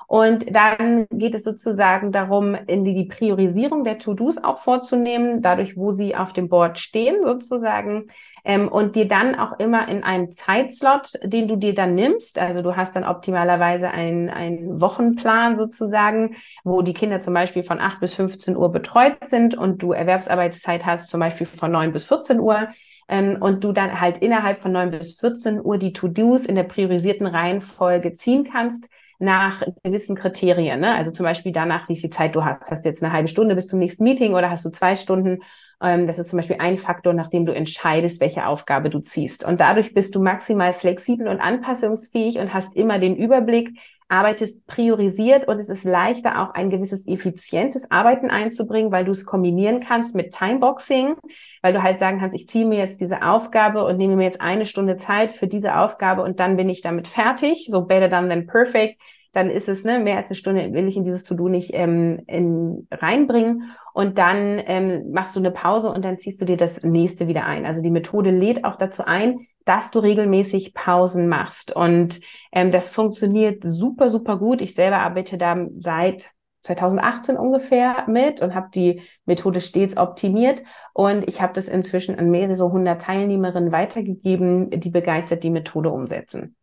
S2: Und dann geht es sozusagen darum, in die, die Priorisierung der To-Dos auch vorzunehmen, dadurch, wo sie auf dem Board stehen sozusagen. Ähm, und dir dann auch immer in einem Zeitslot, den du dir dann nimmst, also du hast dann optimalerweise einen, einen Wochenplan sozusagen, wo die Kinder zum Beispiel von 8 bis 15 Uhr betreut sind und du Erwerbsarbeitszeit hast zum Beispiel von 9 bis 14 Uhr ähm, und du dann halt innerhalb von 9 bis 14 Uhr die To-Dos in der priorisierten Reihenfolge ziehen kannst, nach gewissen Kriterien. Ne? Also zum Beispiel danach, wie viel Zeit du hast. Hast du jetzt eine halbe Stunde bis zum nächsten Meeting oder hast du zwei Stunden? Ähm, das ist zum Beispiel ein Faktor, nachdem du entscheidest, welche Aufgabe du ziehst. Und dadurch bist du maximal flexibel und anpassungsfähig und hast immer den Überblick, arbeitest priorisiert und es ist leichter auch ein gewisses effizientes Arbeiten einzubringen, weil du es kombinieren kannst mit Timeboxing, weil du halt sagen kannst, ich ziehe mir jetzt diese Aufgabe und nehme mir jetzt eine Stunde Zeit für diese Aufgabe und dann bin ich damit fertig, so better done than perfect. Dann ist es, ne, mehr als eine Stunde will ich in dieses To-Do nicht ähm, in, reinbringen. Und dann ähm, machst du eine Pause und dann ziehst du dir das nächste wieder ein. Also die Methode lädt auch dazu ein, dass du regelmäßig Pausen machst. Und ähm, das funktioniert super, super gut. Ich selber arbeite da seit 2018 ungefähr mit und habe die Methode stets optimiert. Und ich habe das inzwischen an mehrere hundert Teilnehmerinnen weitergegeben, die begeistert die Methode umsetzen.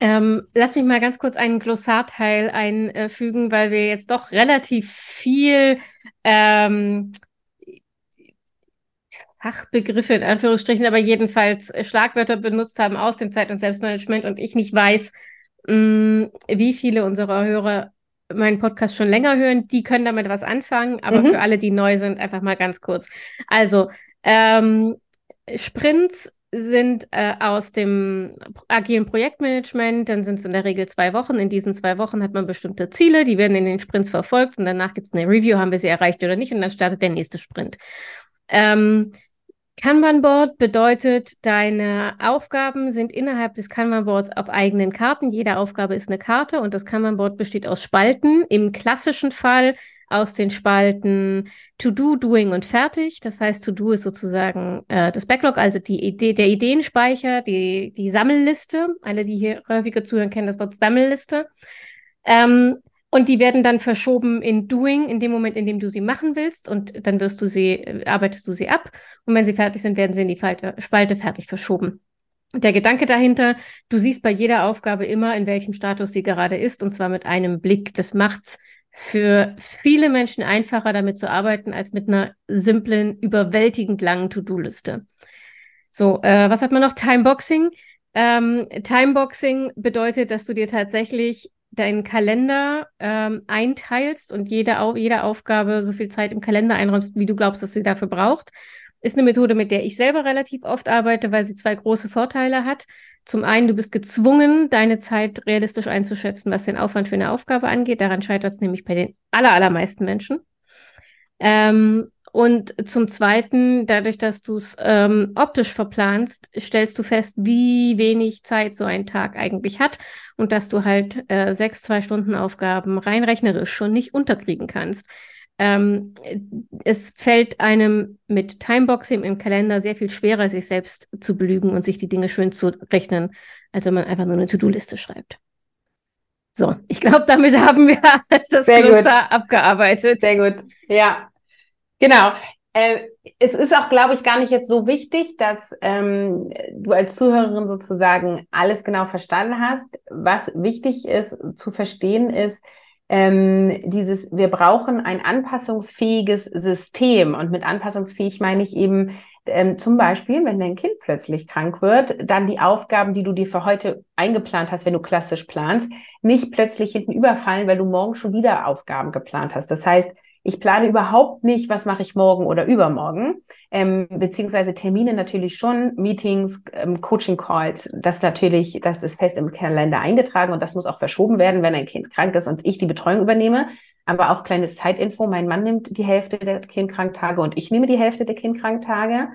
S1: Ähm, lass mich mal ganz kurz einen Glossarteil einfügen, weil wir jetzt doch relativ viel ähm, Fachbegriffe in Anführungsstrichen, aber jedenfalls äh, Schlagwörter benutzt haben aus dem Zeit- und Selbstmanagement und ich nicht weiß, mh, mm, wie viele unserer Hörer meinen Podcast schon länger hören, die können damit was anfangen, aber mhm. für alle, die neu sind, einfach mal ganz kurz. Also, ähm, Sprints sind äh, aus dem agilen Projektmanagement, dann sind es in der Regel zwei Wochen. In diesen zwei Wochen hat man bestimmte Ziele, die werden in den Sprints verfolgt und danach gibt es eine Review, haben wir sie erreicht oder nicht und dann startet der nächste Sprint. Ähm, Kanban-Board bedeutet, deine Aufgaben sind innerhalb des Kanban-Boards auf eigenen Karten. Jede Aufgabe ist eine Karte und das Kanban-Board besteht aus Spalten. Im klassischen Fall aus den Spalten To-Do, Doing und Fertig. Das heißt, To-Do ist sozusagen äh, das Backlog, also die Idee, der Ideenspeicher, die, die Sammelliste. Alle, die hier häufiger zuhören, kennen das Wort Sammelliste. Ähm, und die werden dann verschoben in Doing, in dem Moment, in dem du sie machen willst. Und dann wirst du sie, äh, arbeitest du sie ab. Und wenn sie fertig sind, werden sie in die Falte, Spalte fertig verschoben. Der Gedanke dahinter, du siehst bei jeder Aufgabe immer, in welchem Status sie gerade ist, und zwar mit einem Blick. Das macht's für viele Menschen einfacher, damit zu arbeiten, als mit einer simplen, überwältigend langen To-Do-Liste. So, äh, was hat man noch? Timeboxing. Ähm, Timeboxing bedeutet, dass du dir tatsächlich deinen Kalender ähm, einteilst und jede, Au jede Aufgabe so viel Zeit im Kalender einräumst, wie du glaubst, dass sie dafür braucht. Ist eine Methode, mit der ich selber relativ oft arbeite, weil sie zwei große Vorteile hat. Zum einen, du bist gezwungen, deine Zeit realistisch einzuschätzen, was den Aufwand für eine Aufgabe angeht. Daran scheitert es nämlich bei den aller, allermeisten Menschen. Ähm, und zum Zweiten, dadurch, dass du es ähm, optisch verplanst, stellst du fest, wie wenig Zeit so ein Tag eigentlich hat und dass du halt äh, sechs Zwei-Stunden-Aufgaben rein rechnerisch schon nicht unterkriegen kannst. Ähm, es fällt einem mit Timeboxing im Kalender sehr viel schwerer, sich selbst zu belügen und sich die Dinge schön zu rechnen, als wenn man einfach nur eine To-Do-Liste schreibt. So, ich glaube, damit haben wir das Sehr Glossar abgearbeitet.
S2: Sehr gut. Ja, Genau. Äh, es ist auch, glaube ich, gar nicht jetzt so wichtig, dass ähm, du als Zuhörerin sozusagen alles genau verstanden hast. Was wichtig ist zu verstehen ist, ähm, dieses, wir brauchen ein anpassungsfähiges System. Und mit anpassungsfähig meine ich eben ähm, zum Beispiel, wenn dein Kind plötzlich krank wird, dann die Aufgaben, die du dir für heute eingeplant hast, wenn du klassisch planst, nicht plötzlich hinten überfallen, weil du morgen schon wieder Aufgaben geplant hast. Das heißt, ich plane überhaupt nicht, was mache ich morgen oder übermorgen, ähm, beziehungsweise Termine natürlich schon, Meetings, ähm, Coaching-Calls, das natürlich, das ist fest im Kalender eingetragen und das muss auch verschoben werden, wenn ein Kind krank ist und ich die Betreuung übernehme. Aber auch kleines Zeitinfo, mein Mann nimmt die Hälfte der Kindkranktage und ich nehme die Hälfte der Kindkranktage.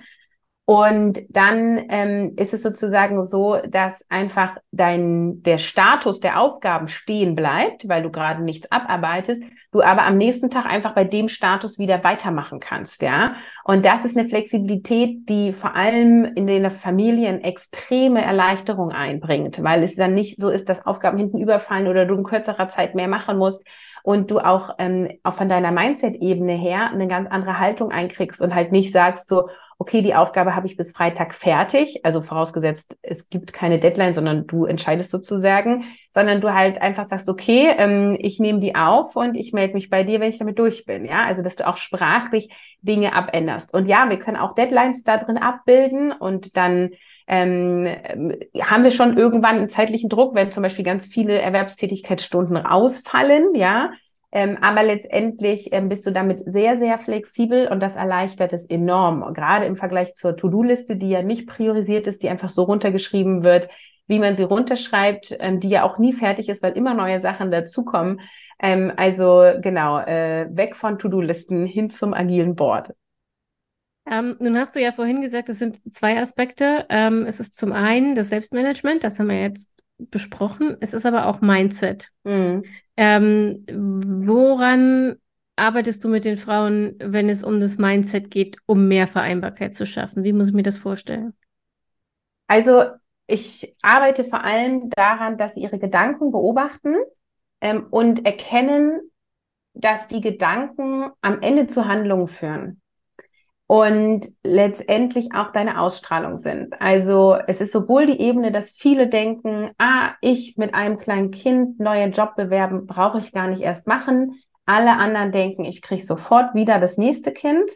S2: Und dann ähm, ist es sozusagen so, dass einfach dein, der Status der Aufgaben stehen bleibt, weil du gerade nichts abarbeitest, du aber am nächsten Tag einfach bei dem Status wieder weitermachen kannst, ja. Und das ist eine Flexibilität, die vor allem in den Familien extreme Erleichterung einbringt, weil es dann nicht so ist, dass Aufgaben hinten überfallen oder du in kürzerer Zeit mehr machen musst, und du auch, ähm, auch von deiner Mindset-Ebene her eine ganz andere Haltung einkriegst und halt nicht sagst so, okay, die Aufgabe habe ich bis Freitag fertig, also vorausgesetzt, es gibt keine Deadline, sondern du entscheidest sozusagen, sondern du halt einfach sagst, okay, ähm, ich nehme die auf und ich melde mich bei dir, wenn ich damit durch bin, ja, also dass du auch sprachlich Dinge abänderst. Und ja, wir können auch Deadlines da drin abbilden und dann ähm, haben wir schon irgendwann einen zeitlichen Druck, wenn zum Beispiel ganz viele Erwerbstätigkeitsstunden ausfallen, ja, ähm, aber letztendlich ähm, bist du damit sehr, sehr flexibel und das erleichtert es enorm. Gerade im Vergleich zur To-Do-Liste, die ja nicht priorisiert ist, die einfach so runtergeschrieben wird, wie man sie runterschreibt, ähm, die ja auch nie fertig ist, weil immer neue Sachen dazukommen. Ähm, also genau, äh, weg von To-Do-Listen hin zum agilen Board.
S1: Ähm, nun hast du ja vorhin gesagt, es sind zwei Aspekte. Ähm, es ist zum einen das Selbstmanagement, das haben wir jetzt besprochen. Es ist aber auch Mindset. Mhm. Ähm, woran arbeitest du mit den Frauen, wenn es um das Mindset geht, um mehr Vereinbarkeit zu schaffen? Wie muss ich mir das vorstellen?
S2: Also ich arbeite vor allem daran, dass sie ihre Gedanken beobachten ähm, und erkennen, dass die Gedanken am Ende zu Handlungen führen und letztendlich auch deine Ausstrahlung sind. Also es ist sowohl die Ebene, dass viele denken, ah, ich mit einem kleinen Kind neuen Job bewerben, brauche ich gar nicht erst machen. Alle anderen denken, ich kriege sofort wieder das nächste Kind.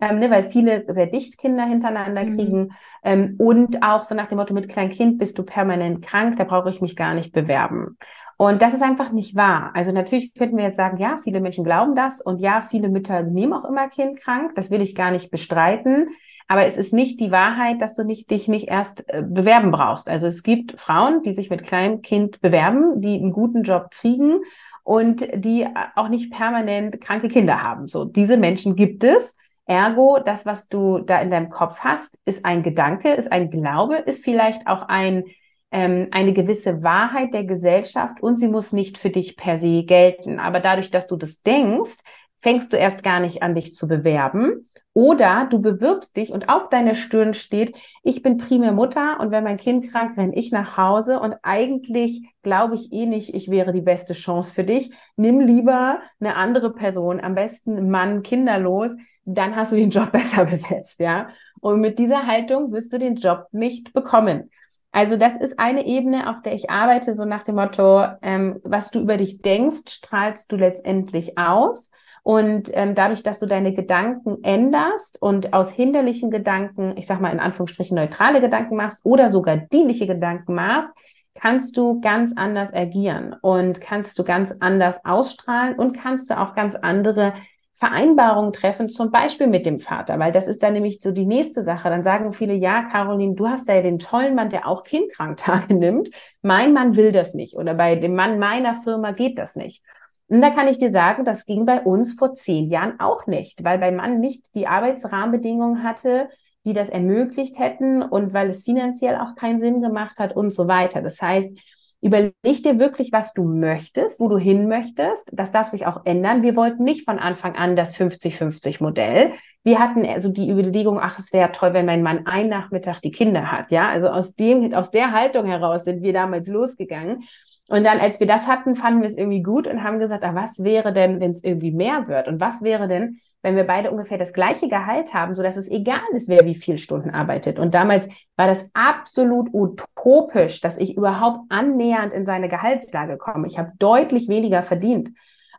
S2: Ähm, ne, weil viele sehr dicht Kinder hintereinander mhm. kriegen. Ähm, und auch so nach dem Motto, mit kleinem Kind bist du permanent krank, da brauche ich mich gar nicht bewerben. Und das ist einfach nicht wahr. Also natürlich könnten wir jetzt sagen, ja, viele Menschen glauben das und ja, viele Mütter nehmen auch immer Kind krank. Das will ich gar nicht bestreiten. Aber es ist nicht die Wahrheit, dass du nicht, dich nicht erst äh, bewerben brauchst. Also es gibt Frauen, die sich mit kleinem Kind bewerben, die einen guten Job kriegen und die auch nicht permanent kranke Kinder haben. So, diese Menschen gibt es. Ergo, das, was du da in deinem Kopf hast, ist ein Gedanke, ist ein Glaube, ist vielleicht auch ein ähm, eine gewisse Wahrheit der Gesellschaft und sie muss nicht für dich per se gelten. Aber dadurch, dass du das denkst, fängst du erst gar nicht an, dich zu bewerben. Oder du bewirbst dich und auf deiner Stirn steht, ich bin primär Mutter und wenn mein Kind krank, renne ich nach Hause und eigentlich glaube ich eh nicht, ich wäre die beste Chance für dich. Nimm lieber eine andere Person, am besten Mann, kinderlos, dann hast du den Job besser besetzt, ja. Und mit dieser Haltung wirst du den Job nicht bekommen. Also das ist eine Ebene, auf der ich arbeite, so nach dem Motto, ähm, was du über dich denkst, strahlst du letztendlich aus. Und ähm, dadurch, dass du deine Gedanken änderst und aus hinderlichen Gedanken, ich sag mal in Anführungsstrichen neutrale Gedanken machst oder sogar dienliche Gedanken machst, kannst du ganz anders agieren und kannst du ganz anders ausstrahlen und kannst du auch ganz andere Vereinbarungen treffen, zum Beispiel mit dem Vater, weil das ist dann nämlich so die nächste Sache. Dann sagen viele, ja, Caroline, du hast ja den tollen Mann, der auch Kindkranktage nimmt. Mein Mann will das nicht oder bei dem Mann meiner Firma geht das nicht. Und da kann ich dir sagen, das ging bei uns vor zehn Jahren auch nicht, weil mein Mann nicht die Arbeitsrahmenbedingungen hatte, die das ermöglicht hätten und weil es finanziell auch keinen Sinn gemacht hat und so weiter. Das heißt, Überleg dir wirklich, was du möchtest, wo du hin möchtest. Das darf sich auch ändern. Wir wollten nicht von Anfang an das 50-50 Modell. Wir hatten also die Überlegung, ach, es wäre toll, wenn mein Mann einen Nachmittag die Kinder hat. Ja, also aus dem, aus der Haltung heraus sind wir damals losgegangen. Und dann, als wir das hatten, fanden wir es irgendwie gut und haben gesagt, ah, was wäre denn, wenn es irgendwie mehr wird? Und was wäre denn, wenn wir beide ungefähr das gleiche Gehalt haben, so dass es egal ist, wer wie viel Stunden arbeitet. Und damals war das absolut utopisch, dass ich überhaupt annähernd in seine Gehaltslage komme. Ich habe deutlich weniger verdient.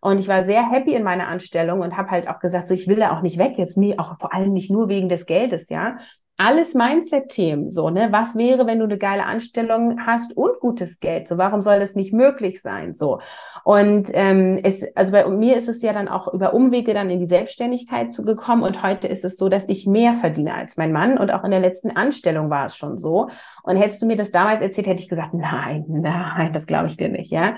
S2: Und ich war sehr happy in meiner Anstellung und habe halt auch gesagt, so ich will da auch nicht weg jetzt, nie, auch vor allem nicht nur wegen des Geldes, ja. Alles Mindset-Themen, so, ne? Was wäre, wenn du eine geile Anstellung hast und gutes Geld? So, warum soll das nicht möglich sein? So. Und ähm, es, also bei mir ist es ja dann auch über Umwege dann in die Selbstständigkeit zu gekommen. Und heute ist es so, dass ich mehr verdiene als mein Mann. Und auch in der letzten Anstellung war es schon so. Und hättest du mir das damals erzählt, hätte ich gesagt, nein, nein, das glaube ich dir nicht, ja.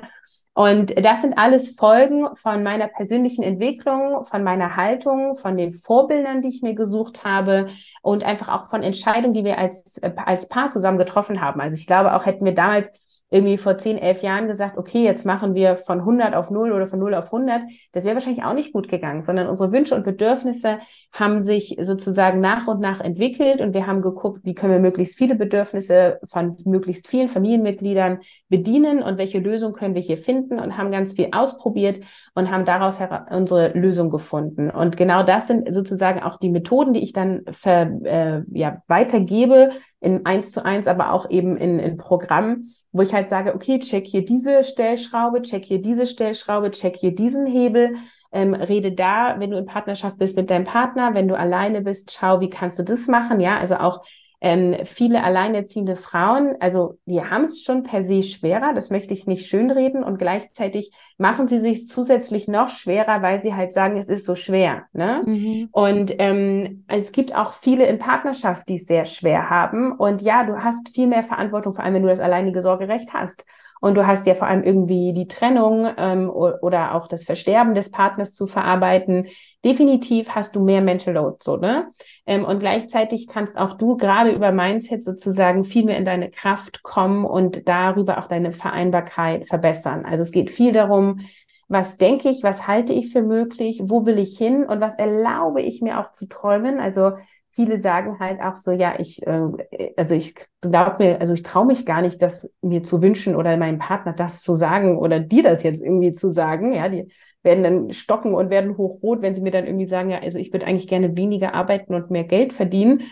S2: Und das sind alles Folgen von meiner persönlichen Entwicklung, von meiner Haltung, von den Vorbildern, die ich mir gesucht habe und einfach auch von Entscheidungen, die wir als, als Paar zusammen getroffen haben. Also ich glaube auch, hätten wir damals irgendwie vor 10, 11 Jahren gesagt, okay, jetzt machen wir von 100 auf 0 oder von 0 auf 100, das wäre wahrscheinlich auch nicht gut gegangen, sondern unsere Wünsche und Bedürfnisse haben sich sozusagen nach und nach entwickelt und wir haben geguckt, wie können wir möglichst viele Bedürfnisse von möglichst vielen Familienmitgliedern bedienen und welche Lösung können wir hier finden und haben ganz viel ausprobiert und haben daraus unsere Lösung gefunden. Und genau das sind sozusagen auch die Methoden, die ich dann ver, äh, ja, weitergebe in eins zu eins, aber auch eben in, in Programmen, wo ich halt sage, okay, check hier diese Stellschraube, check hier diese Stellschraube, check hier diesen Hebel, ähm, rede da, wenn du in Partnerschaft bist mit deinem Partner, wenn du alleine bist, schau, wie kannst du das machen, ja, also auch ähm, viele alleinerziehende Frauen, also die haben es schon per se schwerer, das möchte ich nicht schönreden und gleichzeitig machen sie sich zusätzlich noch schwerer, weil sie halt sagen, es ist so schwer. Ne? Mhm. Und ähm, es gibt auch viele in Partnerschaft, die es sehr schwer haben. Und ja, du hast viel mehr Verantwortung, vor allem wenn du das alleinige Sorgerecht hast. Und du hast ja vor allem irgendwie die Trennung ähm, oder auch das Versterben des Partners zu verarbeiten. Definitiv hast du mehr Mental Load, so, ne? Ähm, und gleichzeitig kannst auch du gerade über Mindset sozusagen viel mehr in deine Kraft kommen und darüber auch deine Vereinbarkeit verbessern. Also es geht viel darum, was denke ich, was halte ich für möglich, wo will ich hin und was erlaube ich mir auch zu träumen. Also viele sagen halt auch so, ja, ich, äh, also ich glaube mir, also ich traue mich gar nicht, das mir zu wünschen oder meinem Partner das zu sagen oder dir das jetzt irgendwie zu sagen. Ja, die werden dann stocken und werden hochrot, wenn sie mir dann irgendwie sagen, ja, also ich würde eigentlich gerne weniger arbeiten und mehr Geld verdienen.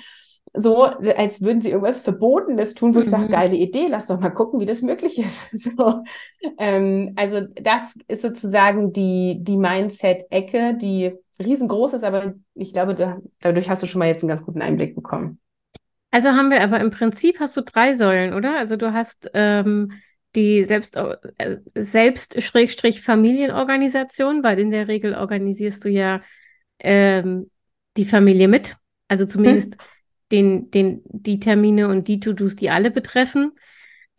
S2: So, als würden sie irgendwas Verbotenes tun, wo mhm. ich sage, geile Idee, lass doch mal gucken, wie das möglich ist. So, ähm, also das ist sozusagen die, die Mindset-Ecke, die riesengroß ist, aber ich glaube, da, dadurch hast du schon mal jetzt einen ganz guten Einblick bekommen.
S1: Also haben wir aber im Prinzip hast du drei Säulen, oder? Also du hast ähm, die Selbst, äh, Selbst Schrägstrich Familienorganisation, weil in der Regel organisierst du ja ähm, die Familie mit. Also zumindest hm. den, den, die Termine und die To-Dos, die alle betreffen.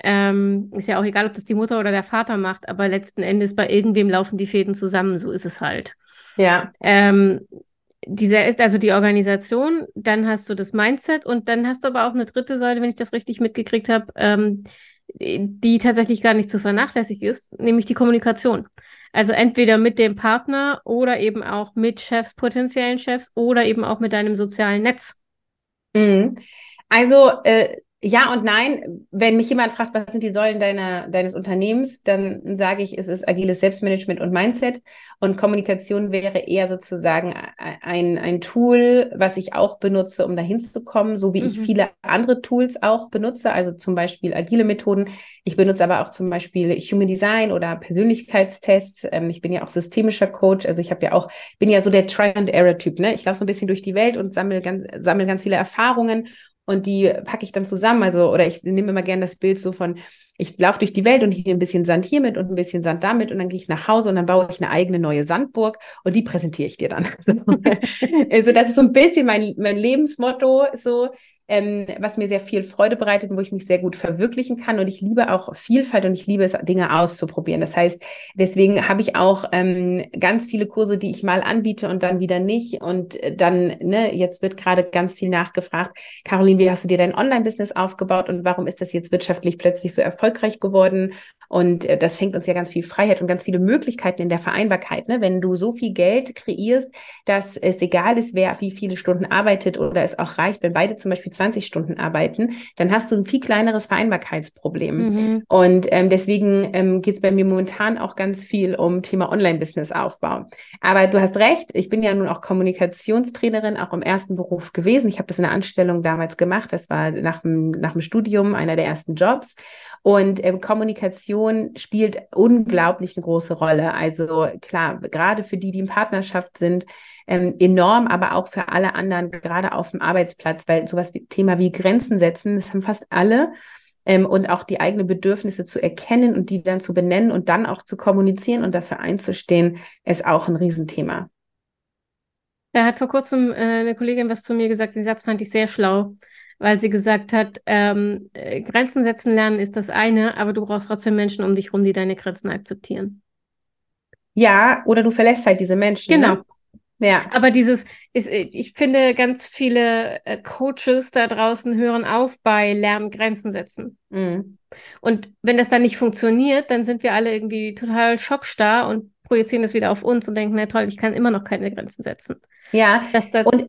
S1: Ähm, ist ja auch egal, ob das die Mutter oder der Vater macht, aber letzten Endes bei irgendwem laufen die Fäden zusammen, so ist es halt.
S2: Ja.
S1: Ähm, diese ist also die Organisation, dann hast du das Mindset und dann hast du aber auch eine dritte Säule, wenn ich das richtig mitgekriegt habe, ähm, die tatsächlich gar nicht zu vernachlässigen ist, nämlich die Kommunikation. Also entweder mit dem Partner oder eben auch mit Chefs, potenziellen Chefs oder eben auch mit deinem sozialen Netz.
S2: Mhm. Also äh, Ja und nein. Wenn mich jemand fragt, was sind die Säulen deiner, deines Unternehmens, dann sage ich, es ist agiles Selbstmanagement und Mindset. Und Kommunikation wäre eher sozusagen ein, ein Tool, was ich auch benutze, um dahin zu kommen, so wie mhm. ich viele andere Tools auch benutze, also zum Beispiel agile Methoden. Ich benutze aber auch zum Beispiel Human Design oder Persönlichkeitstests. Ähm, ich bin ja auch systemischer Coach. Also ich habe ja auch, bin ja so der Try-and-Error-Typ. Ne? Ich laufe so ein bisschen durch die Welt und sammle ganz, sammle ganz viele Erfahrungen und die packe ich dann zusammen. Also, oder ich nehme immer gerne das Bild so von, ich laufe durch die Welt und ich nehme ein bisschen Sand hier mit und ein bisschen Sand damit und dann gehe ich nach Hause und dann baue ich eine eigene neue Sandburg und die präsentiere ich dir dann. also, das ist so ein bisschen mein, mein Lebensmotto, so, ähm, was mir sehr viel Freude bereitet und wo ich mich sehr gut verwirklichen kann. Und ich liebe auch Vielfalt und ich liebe es, Dinge auszuprobieren. Das heißt, deswegen habe ich auch ähm, ganz viele Kurse, die ich mal anbiete und dann wieder nicht. Und dann, ne, jetzt wird gerade ganz viel nachgefragt, Caroline, wie hast du dir dein Online-Business aufgebaut und warum ist das jetzt wirtschaftlich plötzlich so erfolgreich geworden? Und äh, das schenkt uns ja ganz viel Freiheit und ganz viele Möglichkeiten in der Vereinbarkeit. Ne? Wenn du so viel Geld kreierst, dass es egal ist, wer wie viele Stunden arbeitet oder es auch reicht, wenn beide zum Beispiel 20 Stunden arbeiten, dann hast du ein viel kleineres Vereinbarkeitsproblem. Mhm. Und ähm, deswegen ähm, geht es bei mir momentan auch ganz viel um Thema Online-Business-Aufbau. Aber du hast recht, ich bin ja nun auch Kommunikationstrainerin, auch im ersten Beruf gewesen. Ich habe das in der Anstellung damals gemacht. Das war nach dem, nach dem Studium einer der ersten Jobs. Und ähm, Kommunikation spielt unglaublich eine große Rolle. Also klar, gerade für die, die in Partnerschaft sind, ähm, enorm, aber auch für alle anderen, gerade auf dem Arbeitsplatz, weil sowas wie Thema wie Grenzen setzen, das haben fast alle. Ähm, und auch die eigenen Bedürfnisse zu erkennen und die dann zu benennen und dann auch zu kommunizieren und dafür einzustehen, ist auch ein Riesenthema.
S1: Da hat vor kurzem äh, eine Kollegin was zu mir gesagt, den Satz fand ich sehr schlau weil sie gesagt hat, ähm, äh, Grenzen setzen lernen ist das eine, aber du brauchst trotzdem Menschen um dich herum, die deine Grenzen akzeptieren.
S2: Ja, oder du verlässt halt diese Menschen.
S1: Ne? Genau. Ne? Ja. Aber dieses, ist, äh, ich finde, ganz viele äh, Coaches da draußen hören auf bei Lernen Grenzen setzen. Mhm. Und wenn das dann nicht funktioniert, dann sind wir alle irgendwie total schockstarr und projizieren das wieder auf uns und denken, na toll, ich kann immer noch keine Grenzen setzen.
S2: Ja. Dass da, und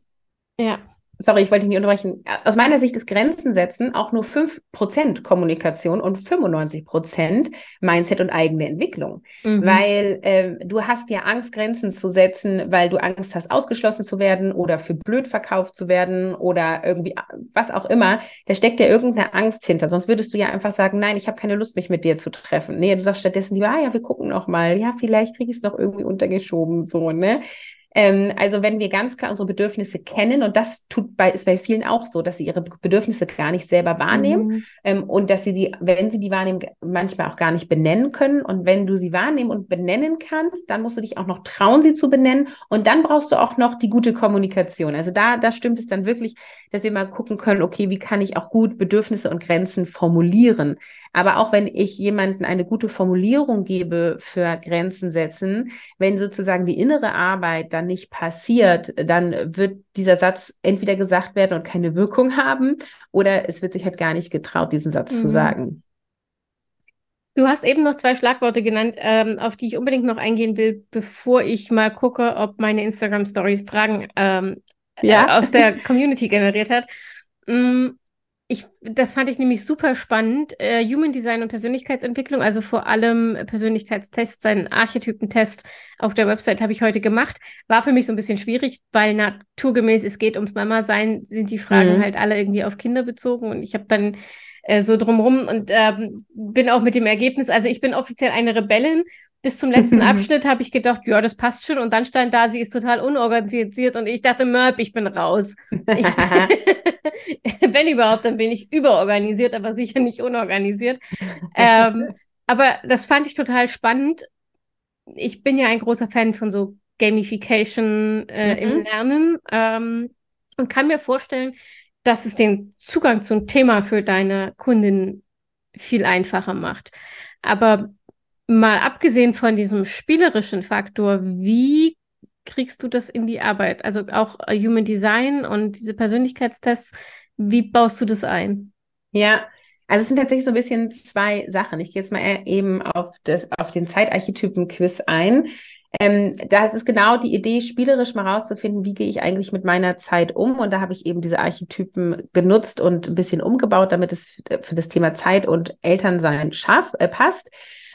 S2: ja sorry, ich wollte dich nicht unterbrechen. Aus meiner Sicht ist Grenzen setzen auch nur 5% Kommunikation und 95% Mindset und eigene Entwicklung. Mhm. Weil äh, du hast ja Angst, Grenzen zu setzen, weil du Angst hast, ausgeschlossen zu werden oder für blöd verkauft zu werden oder irgendwie was auch immer. Da steckt ja irgendeine Angst hinter. Sonst würdest du ja einfach sagen, nein, ich habe keine Lust, mich mit dir zu treffen. Nee, du sagst stattdessen lieber, ah ja, wir gucken noch mal. Ja, vielleicht kriege ich es noch irgendwie untergeschoben, so, ne? Ähm, also wenn wir ganz klar unsere Bedürfnisse kennen, und das tut bei, ist bei vielen auch so, dass sie ihre Bedürfnisse gar nicht selber wahrnehmen mhm. ähm, und dass sie die, wenn sie die wahrnehmen, manchmal auch gar nicht benennen können. Und wenn du sie wahrnehmen und benennen kannst, dann musst du dich auch noch trauen, sie zu benennen. Und dann brauchst du auch noch die gute Kommunikation. Also da, da stimmt es dann wirklich, dass wir mal gucken können, okay, wie kann ich auch gut Bedürfnisse und Grenzen formulieren? Aber auch wenn ich jemanden eine gute Formulierung gebe für Grenzen setzen, wenn sozusagen die innere Arbeit dann nicht passiert, dann wird dieser Satz entweder gesagt werden und keine Wirkung haben oder es wird sich halt gar nicht getraut, diesen Satz mhm. zu sagen.
S1: Du hast eben noch zwei Schlagworte genannt, ähm, auf die ich unbedingt noch eingehen will, bevor ich mal gucke, ob meine Instagram Stories Fragen ähm, ja? äh, aus der Community generiert hat. Mm, ich, das fand ich nämlich super spannend. Äh, Human Design und Persönlichkeitsentwicklung, also vor allem Persönlichkeitstests, einen Archetypentest auf der Website habe ich heute gemacht. War für mich so ein bisschen schwierig, weil naturgemäß es geht ums Mama-Sein, sind die Fragen mhm. halt alle irgendwie auf Kinder bezogen und ich habe dann äh, so drumrum und ähm, bin auch mit dem Ergebnis, also ich bin offiziell eine Rebellin bis zum letzten Abschnitt habe ich gedacht, ja, das passt schon. Und dann stand da, sie ist total unorganisiert. Und ich dachte, Mörb, ich bin raus. Ich, wenn überhaupt, dann bin ich überorganisiert, aber sicher nicht unorganisiert. ähm, aber das fand ich total spannend. Ich bin ja ein großer Fan von so Gamification äh, mhm. im Lernen ähm, und kann mir vorstellen, dass es den Zugang zum Thema für deine Kundin viel einfacher macht. Aber mal abgesehen von diesem spielerischen Faktor, wie kriegst du das in die Arbeit? Also auch äh, Human Design und diese Persönlichkeitstests, wie baust du das ein?
S2: Ja, also es sind tatsächlich so ein bisschen zwei Sachen. Ich gehe jetzt mal eben auf, das, auf den Zeitarchetypen-Quiz ein. Ähm, das ist genau die Idee, spielerisch mal rauszufinden, wie gehe ich eigentlich mit meiner Zeit um. Und da habe ich eben diese Archetypen genutzt und ein bisschen umgebaut, damit es für das Thema Zeit und Elternsein schaff, äh, passt.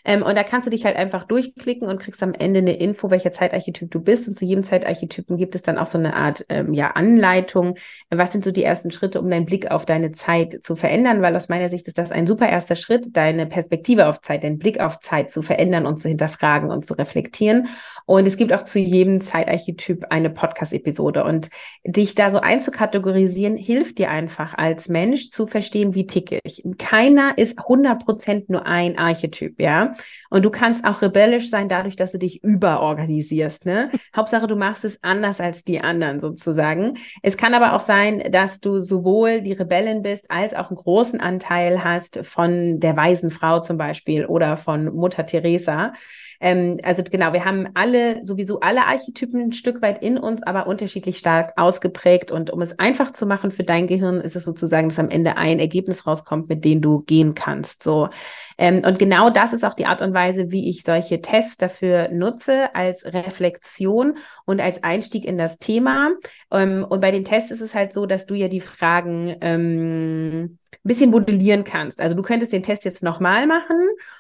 S2: Ähm, und da kannst du dich halt einfach durchklicken und kriegst am Ende eine Info, welcher Zeitarchetyp du bist. Und zu jedem Zeitarchetypen gibt es dann auch so eine Art ähm, ja, Anleitung. Was sind so die ersten Schritte, um deinen Blick auf deine Zeit zu verändern? Weil aus meiner Sicht ist das ein super erster Schritt, deine Perspektive auf Zeit, deinen Blick auf Zeit zu verändern und zu hinterfragen und zu reflektieren. Und es gibt auch zu jedem Zeitarchetyp eine Podcast-Episode. Und dich da so einzukategorisieren, hilft dir einfach als Mensch zu verstehen, wie ticke ich. Keiner ist 100% nur ein Archetyp, ja. Und du kannst auch rebellisch sein dadurch, dass du dich überorganisierst, ne? Hauptsache, du machst es anders als die anderen sozusagen. Es kann aber auch sein, dass du sowohl die Rebellin bist, als auch einen großen Anteil hast von der weisen Frau zum Beispiel oder von Mutter Teresa. Ähm, also genau, wir haben alle, sowieso alle Archetypen ein Stück weit in uns, aber unterschiedlich stark ausgeprägt. Und um es einfach zu machen für dein Gehirn, ist es sozusagen, dass am Ende ein Ergebnis rauskommt, mit dem du gehen kannst. So. Ähm, und genau das ist auch die Art und Weise, wie ich solche Tests dafür nutze, als Reflexion und als Einstieg in das Thema. Ähm, und bei den Tests ist es halt so, dass du ja die Fragen ähm, ein bisschen modellieren kannst. Also du könntest den Test jetzt nochmal machen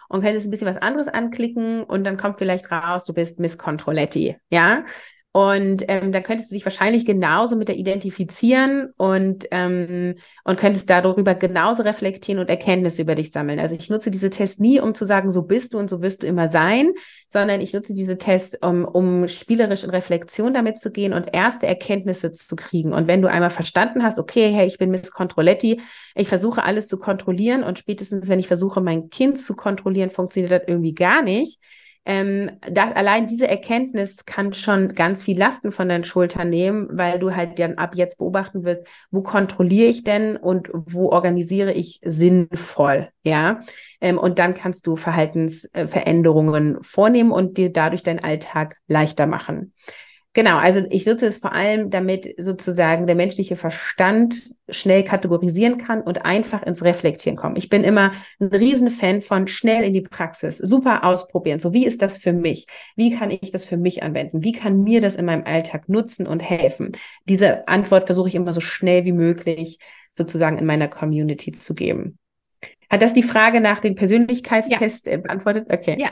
S2: und könntest ein bisschen was anderes anklicken und dann kommt vielleicht raus, du bist Miss Controletti, ja. Und ähm, dann könntest du dich wahrscheinlich genauso mit der identifizieren und, ähm, und könntest darüber genauso reflektieren und Erkenntnisse über dich sammeln. Also ich nutze diese Tests nie, um zu sagen, so bist du und so wirst du immer sein, sondern ich nutze diese Tests, um, um spielerisch in Reflexion damit zu gehen und erste Erkenntnisse zu kriegen. Und wenn du einmal verstanden hast, okay, hey, ich bin Miss Controletti, ich versuche alles zu kontrollieren und spätestens, wenn ich versuche, mein Kind zu kontrollieren, funktioniert das irgendwie gar nicht ähm, das, allein diese Erkenntnis kann schon ganz viel Lasten von deinen Schultern nehmen, weil du halt dann ab jetzt beobachten wirst, wo kontrolliere ich denn und wo organisiere ich sinnvoll, ja. Ähm, und dann kannst du Verhaltensveränderungen vornehmen und dir dadurch deinen Alltag leichter machen. Genau, also ich nutze es vor allem, damit sozusagen der menschliche Verstand schnell kategorisieren kann und einfach ins Reflektieren kommt. Ich bin immer ein Riesenfan von schnell in die Praxis, super ausprobieren. So, wie ist das für mich? Wie kann ich das für mich anwenden? Wie kann mir das in meinem Alltag nutzen und helfen? Diese Antwort versuche ich immer so schnell wie möglich sozusagen in meiner Community zu geben. Hat das die Frage nach den Persönlichkeitstests ja. beantwortet? Okay. Ja.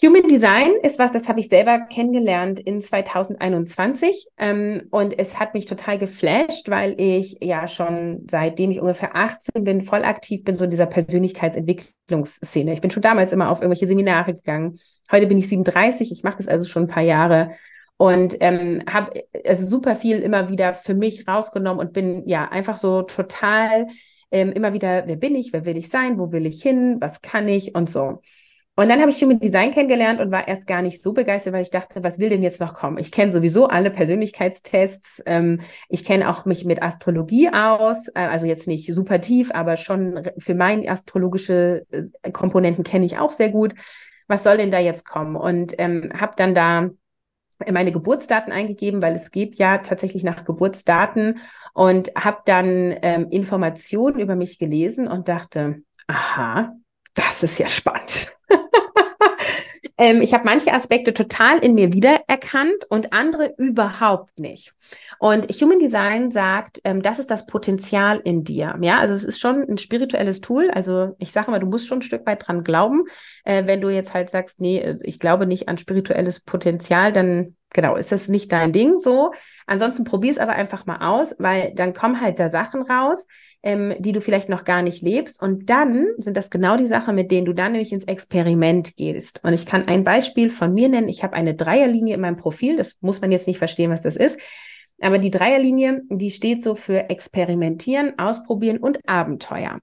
S2: Human Design ist was, das habe ich selber kennengelernt in 2021 ähm, und es hat mich total geflasht, weil ich ja schon seitdem ich ungefähr 18 bin, voll aktiv bin, so in dieser Persönlichkeitsentwicklungsszene. Ich bin schon damals immer auf irgendwelche Seminare gegangen. Heute bin ich 37, ich mache das also schon ein paar Jahre und ähm, habe also super viel immer wieder für mich rausgenommen und bin ja einfach so total ähm, immer wieder, wer bin ich, wer will ich sein, wo will ich hin, was kann ich und so. Und dann habe ich Human Design kennengelernt und war erst gar nicht so begeistert, weil ich dachte, was will denn jetzt noch kommen? Ich kenne sowieso alle Persönlichkeitstests. Ähm, ich kenne auch mich mit Astrologie aus, äh, also jetzt nicht super tief, aber schon für meine astrologische äh, Komponenten kenne ich auch sehr gut. Was soll denn da jetzt kommen? Und ähm, habe dann da meine Geburtsdaten eingegeben, weil es geht ja tatsächlich nach Geburtsdaten und habe dann ähm, Informationen über mich gelesen und dachte, aha, das ist ja spannend. Ähm, ich habe manche Aspekte total in mir wiedererkannt und andere überhaupt nicht. Und Human Design sagt, ähm, das ist das Potenzial in dir. Ja, also es ist schon ein spirituelles Tool. Also ich sage mal, du musst schon ein Stück weit dran glauben. Äh, wenn du jetzt halt sagst, nee, äh, ich glaube nicht an spirituelles Potenzial, dann genau, ist das nicht dein Ding so. Ansonsten probier es aber einfach mal aus, weil dann kommen halt da Sachen raus, ähm, die du vielleicht noch gar nicht lebst. Und dann sind das genau die Sachen, mit denen du dann nämlich ins Experiment gehst. Und ich kann ein Beispiel von mir nennen. Ich habe eine Dreierlinie in meinem Profil. Das muss man jetzt nicht verstehen, was das ist. Aber die Dreierlinie, die steht so für Experimentieren, Ausprobieren und Abenteuer.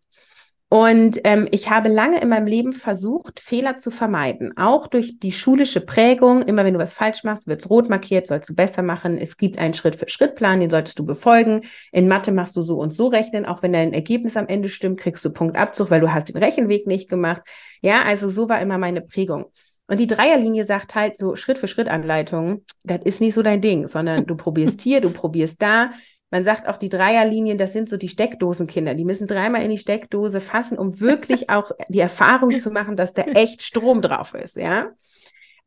S2: Und ähm, ich habe lange in meinem Leben versucht, Fehler zu vermeiden. Auch durch die schulische Prägung. Immer wenn du was falsch machst, wird's rot markiert, sollst du besser machen. Es gibt einen Schritt-für-Schritt-Plan, den solltest du befolgen. In Mathe machst du so und so rechnen. Auch wenn dein Ergebnis am Ende stimmt, kriegst du Punktabzug, weil du hast den Rechenweg nicht gemacht. Ja, also so war immer meine Prägung. Und die Dreierlinie sagt halt so Schritt für Schritt Anleitungen, das ist nicht so dein Ding, sondern du probierst hier, du probierst da. Man sagt auch, die Dreierlinien, das sind so die Steckdosenkinder. Die müssen dreimal in die Steckdose fassen, um wirklich auch die Erfahrung zu machen, dass da echt Strom drauf ist, ja.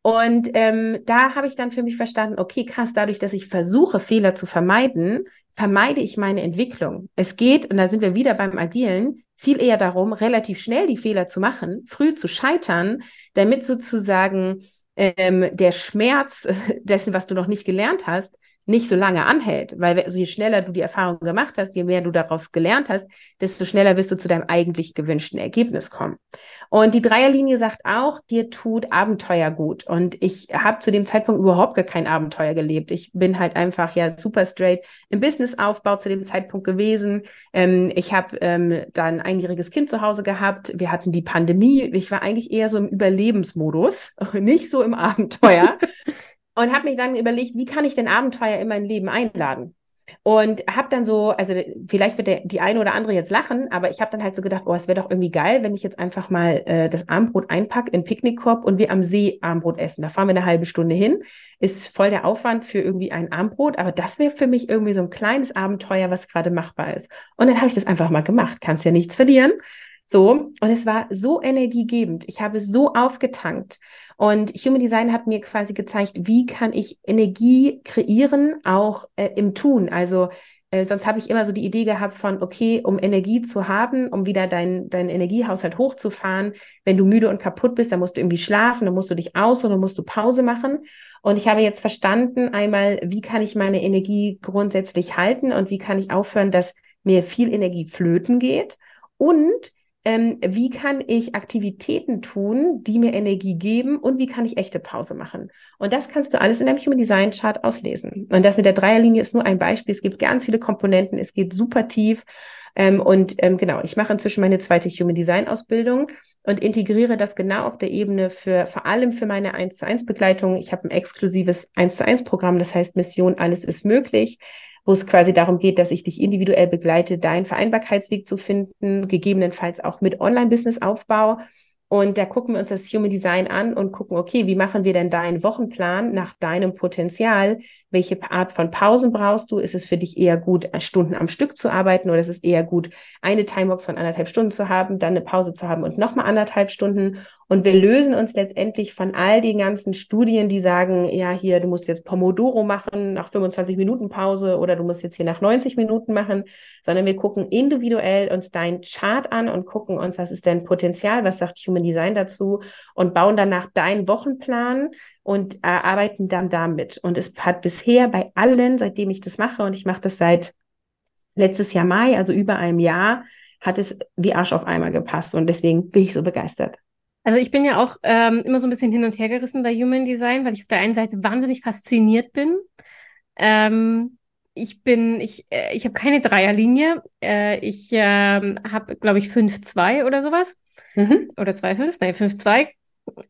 S2: Und ähm, da habe ich dann für mich verstanden, okay, krass, dadurch, dass ich versuche, Fehler zu vermeiden, vermeide ich meine Entwicklung. Es geht, und da sind wir wieder beim Agilen, viel eher darum, relativ schnell die Fehler zu machen, früh zu scheitern, damit sozusagen ähm, der Schmerz dessen, was du noch nicht gelernt hast, nicht so lange anhält, weil also je schneller du die Erfahrung gemacht hast, je mehr du daraus gelernt hast, desto schneller wirst du zu deinem eigentlich gewünschten Ergebnis kommen. Und die Dreierlinie sagt auch, dir tut Abenteuer gut. Und ich habe zu dem Zeitpunkt überhaupt gar kein Abenteuer gelebt. Ich bin halt einfach ja super straight im Businessaufbau zu dem Zeitpunkt gewesen. Ähm, ich habe ähm, dann ein einjähriges Kind zu Hause gehabt. Wir hatten die Pandemie. Ich war eigentlich eher so im Überlebensmodus, nicht so im Abenteuer. und habe mir dann überlegt, wie kann ich denn Abenteuer in mein Leben einladen? Und habe dann so, also vielleicht wird der, die eine oder andere jetzt lachen, aber ich habe dann halt so gedacht, oh, es wäre doch irgendwie geil, wenn ich jetzt einfach mal äh, das Armbrot einpacke in Picknickkorb und wir am See Armbrot essen. Da fahren wir eine halbe Stunde hin. Ist voll der Aufwand für irgendwie ein Armbrot, aber das wäre für mich irgendwie so ein kleines Abenteuer, was gerade machbar ist. Und dann habe ich das einfach mal gemacht. Kannst ja nichts verlieren. So, und es war so energiegebend. Ich habe so aufgetankt. Und Human Design hat mir quasi gezeigt, wie kann ich Energie kreieren, auch äh, im Tun. Also äh, sonst habe ich immer so die Idee gehabt von, okay, um Energie zu haben, um wieder deinen dein Energiehaushalt hochzufahren, wenn du müde und kaputt bist, dann musst du irgendwie schlafen, dann musst du dich aus und dann musst du Pause machen. Und ich habe jetzt verstanden einmal, wie kann ich meine Energie grundsätzlich halten und wie kann ich aufhören, dass mir viel Energie flöten geht und ähm, wie kann ich Aktivitäten tun, die mir Energie geben und wie kann ich echte Pause machen. Und das kannst du alles in deinem Human Design Chart auslesen. Und das mit der Dreierlinie ist nur ein Beispiel. Es gibt ganz viele Komponenten, es geht super tief. Ähm, und ähm, genau, ich mache inzwischen meine zweite Human Design Ausbildung und integriere das genau auf der Ebene für vor allem für meine 1 zu 1 Begleitung. Ich habe ein exklusives 1 zu 1 Programm, das heißt Mission Alles ist möglich wo es quasi darum geht, dass ich dich individuell begleite, deinen Vereinbarkeitsweg zu finden, gegebenenfalls auch mit Online-Business-Aufbau. Und da gucken wir uns das Human Design an und gucken, okay, wie machen wir denn deinen Wochenplan nach deinem Potenzial? Welche Art von Pausen brauchst du? Ist es für dich eher gut, Stunden am Stück zu arbeiten oder ist es eher gut, eine Timebox von anderthalb Stunden zu haben, dann eine Pause zu haben und nochmal anderthalb Stunden? Und wir lösen uns letztendlich von all den ganzen Studien, die sagen, ja, hier, du musst jetzt Pomodoro machen nach 25 Minuten Pause oder du musst jetzt hier nach 90 Minuten machen, sondern wir gucken individuell uns dein Chart an und gucken uns, was ist denn Potenzial, was sagt Human Design dazu und bauen danach deinen Wochenplan und äh, arbeiten dann damit. Und es hat bisher bei allen, seitdem ich das mache, und ich mache das seit letztes Jahr Mai, also über einem Jahr, hat es wie Arsch auf einmal gepasst. Und deswegen bin ich so begeistert.
S1: Also ich bin ja auch ähm, immer so ein bisschen hin und her gerissen bei Human Design, weil ich auf der einen Seite wahnsinnig fasziniert bin. Ähm, ich bin, ich, äh, ich habe keine Dreierlinie. Äh, ich ähm, habe, glaube ich, 5-2 oder sowas. Mhm. Oder 2-5, nein, 5-2.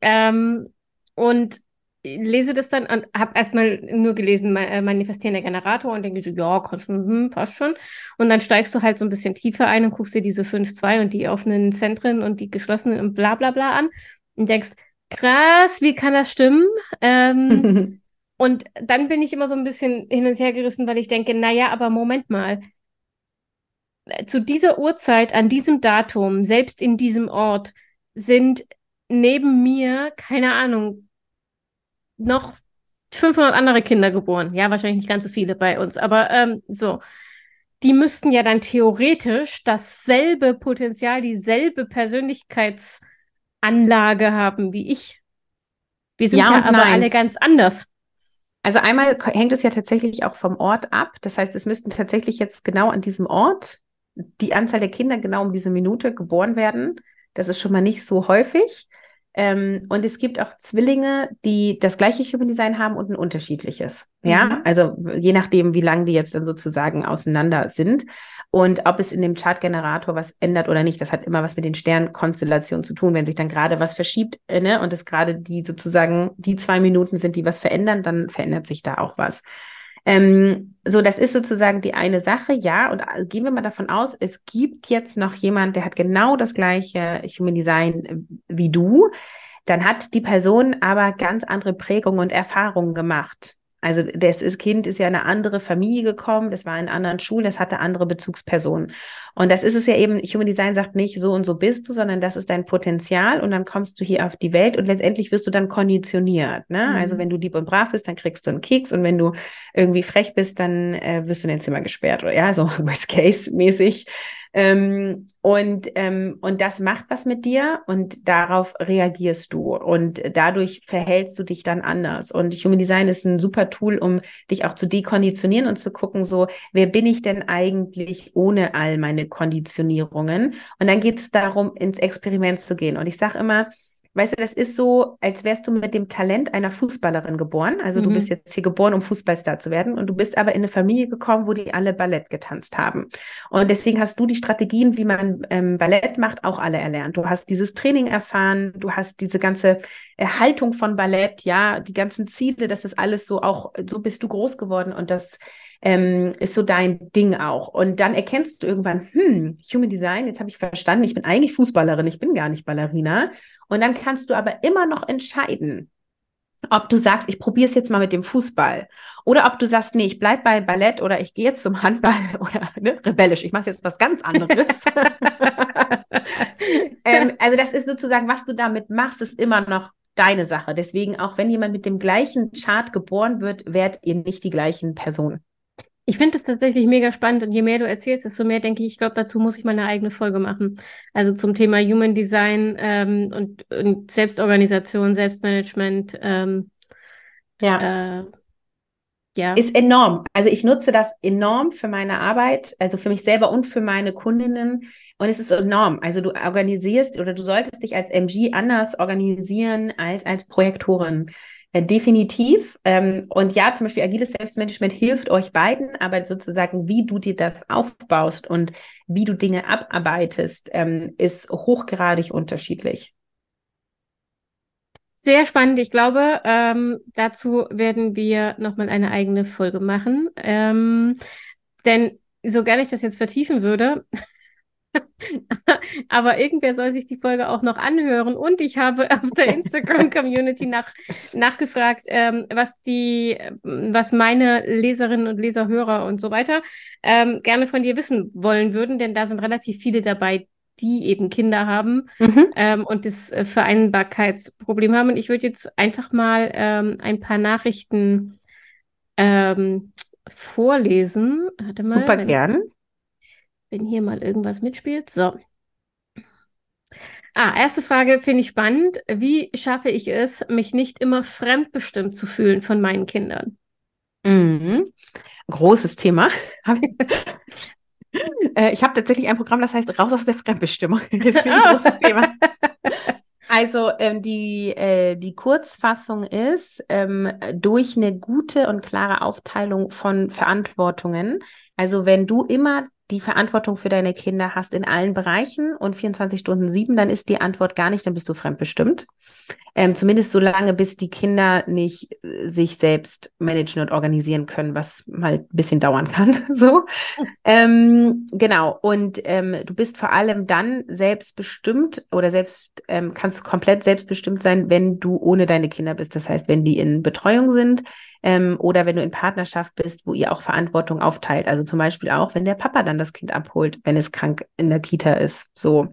S1: Ähm, und lese das dann und habe erstmal nur gelesen, äh, manifestierender Generator und denke so, ja, kannst du, hm, passt schon. Und dann steigst du halt so ein bisschen tiefer ein und guckst dir diese 5-2 und die offenen Zentren und die geschlossenen und bla bla bla an und denkst, krass, wie kann das stimmen? Ähm, und dann bin ich immer so ein bisschen hin und her gerissen, weil ich denke, naja, aber Moment mal. Zu dieser Uhrzeit, an diesem Datum, selbst in diesem Ort, sind neben mir, keine Ahnung, noch 500 andere Kinder geboren. Ja, wahrscheinlich nicht ganz so viele bei uns, aber ähm, so. Die müssten ja dann theoretisch dasselbe Potenzial, dieselbe Persönlichkeitsanlage haben wie ich. Wir sind ja, ja aber nein. alle ganz anders.
S2: Also einmal hängt es ja tatsächlich auch vom Ort ab. Das heißt, es müssten tatsächlich jetzt genau an diesem Ort die Anzahl der Kinder genau um diese Minute geboren werden. Das ist schon mal nicht so häufig. Ähm, und es gibt auch Zwillinge, die das gleiche Human Design haben und ein unterschiedliches. Ja, mhm. also je nachdem, wie lange die jetzt dann sozusagen auseinander sind. Und ob es in dem Chartgenerator was ändert oder nicht, das hat immer was mit den Sternkonstellationen zu tun. Wenn sich dann gerade was verschiebt äh, ne, und es gerade die sozusagen die zwei Minuten sind, die was verändern, dann verändert sich da auch was. Ähm, so, das ist sozusagen die eine Sache, ja. Und äh, gehen wir mal davon aus, es gibt jetzt noch jemand, der hat genau das gleiche Human Design äh, wie du. Dann hat die Person aber ganz andere Prägungen und Erfahrungen gemacht. Also das ist, Kind ist ja in eine andere Familie gekommen, das war in anderen Schulen, das hatte andere Bezugspersonen. Und das ist es ja eben, Human Design sagt nicht, so und so bist du, sondern das ist dein Potenzial und dann kommst du hier auf die Welt und letztendlich wirst du dann konditioniert. Ne? Mhm. Also wenn du lieb und brav bist, dann kriegst du einen Keks und wenn du irgendwie frech bist, dann äh, wirst du in dein Zimmer gesperrt. Oder ja, so Worst Case mäßig. Ähm, und, ähm, und das macht was mit dir und darauf reagierst du und dadurch verhältst du dich dann anders. Und Human Design ist ein super Tool, um dich auch zu dekonditionieren und zu gucken, so, wer bin ich denn eigentlich ohne all meine Konditionierungen? Und dann geht es darum, ins Experiment zu gehen. Und ich sage immer, Weißt du, das ist so, als wärst du mit dem Talent einer Fußballerin geboren. Also mhm. du bist jetzt hier geboren, um Fußballstar zu werden. Und du bist aber in eine Familie gekommen, wo die alle Ballett getanzt haben. Und deswegen hast du die Strategien, wie man ähm, Ballett macht, auch alle erlernt. Du hast dieses Training erfahren, du hast diese ganze Erhaltung von Ballett, ja, die ganzen Ziele, das ist alles so auch, so bist du groß geworden und das ähm, ist so dein Ding auch. Und dann erkennst du irgendwann, hm, Human Design, jetzt habe ich verstanden, ich bin eigentlich Fußballerin, ich bin gar nicht Ballerina. Und dann kannst du aber immer noch entscheiden, ob du sagst, ich probiere es jetzt mal mit dem Fußball. Oder ob du sagst, nee, ich bleibe bei Ballett oder ich gehe jetzt zum Handball oder ne, rebellisch, ich mache jetzt was ganz anderes. ähm, also das ist sozusagen, was du damit machst, ist immer noch deine Sache. Deswegen, auch wenn jemand mit dem gleichen Chart geboren wird, werdet ihr nicht die gleichen Personen.
S1: Ich finde es tatsächlich mega spannend und je mehr du erzählst, desto mehr denke ich, ich glaube, dazu muss ich mal eine eigene Folge machen. Also zum Thema Human Design ähm, und, und, Selbstorganisation, Selbstmanagement. Ähm,
S2: ja. Äh, ja. Ist enorm. Also ich nutze das enorm für meine Arbeit, also für mich selber und für meine Kundinnen. Und es ist enorm. Also du organisierst oder du solltest dich als MG anders organisieren als als Projektorin. Äh, definitiv. Ähm, und ja, zum Beispiel agiles Selbstmanagement hilft euch beiden, aber sozusagen, wie du dir das aufbaust und wie du Dinge abarbeitest, ähm, ist hochgradig unterschiedlich.
S1: Sehr spannend. Ich glaube, ähm, dazu werden wir nochmal eine eigene Folge machen. Ähm, denn so gerne ich das jetzt vertiefen würde, Aber irgendwer soll sich die Folge auch noch anhören. Und ich habe auf der Instagram-Community nach, nachgefragt, ähm, was die, was meine Leserinnen und Leser, Hörer und so weiter ähm, gerne von dir wissen wollen würden, denn da sind relativ viele dabei, die eben Kinder haben mhm. ähm, und das äh, Vereinbarkeitsproblem haben. Und ich würde jetzt einfach mal ähm, ein paar Nachrichten ähm, vorlesen.
S2: Super gern
S1: wenn hier mal irgendwas mitspielt. So. Ah, erste Frage finde ich spannend. Wie schaffe ich es, mich nicht immer fremdbestimmt zu fühlen von meinen Kindern?
S2: Mhm. Großes Thema. Äh, ich habe tatsächlich ein Programm, das heißt Raus aus der Fremdbestimmung. Das ist ein großes Thema. Also ähm, die, äh, die Kurzfassung ist, ähm, durch eine gute und klare Aufteilung von Verantwortungen. Also wenn du immer die Verantwortung für deine Kinder hast in allen Bereichen und 24 Stunden sieben, dann ist die Antwort gar nicht, dann bist du fremdbestimmt. Ähm, zumindest so lange, bis die Kinder nicht äh, sich selbst managen und organisieren können, was mal ein bisschen dauern kann. so. Ähm, genau. Und ähm, du bist vor allem dann selbstbestimmt oder selbst ähm, kannst komplett selbstbestimmt sein, wenn du ohne deine Kinder bist. Das heißt, wenn die in Betreuung sind, ähm, oder wenn du in Partnerschaft bist, wo ihr auch Verantwortung aufteilt. Also zum Beispiel auch, wenn der Papa dann das Kind abholt, wenn es krank in der Kita ist. So.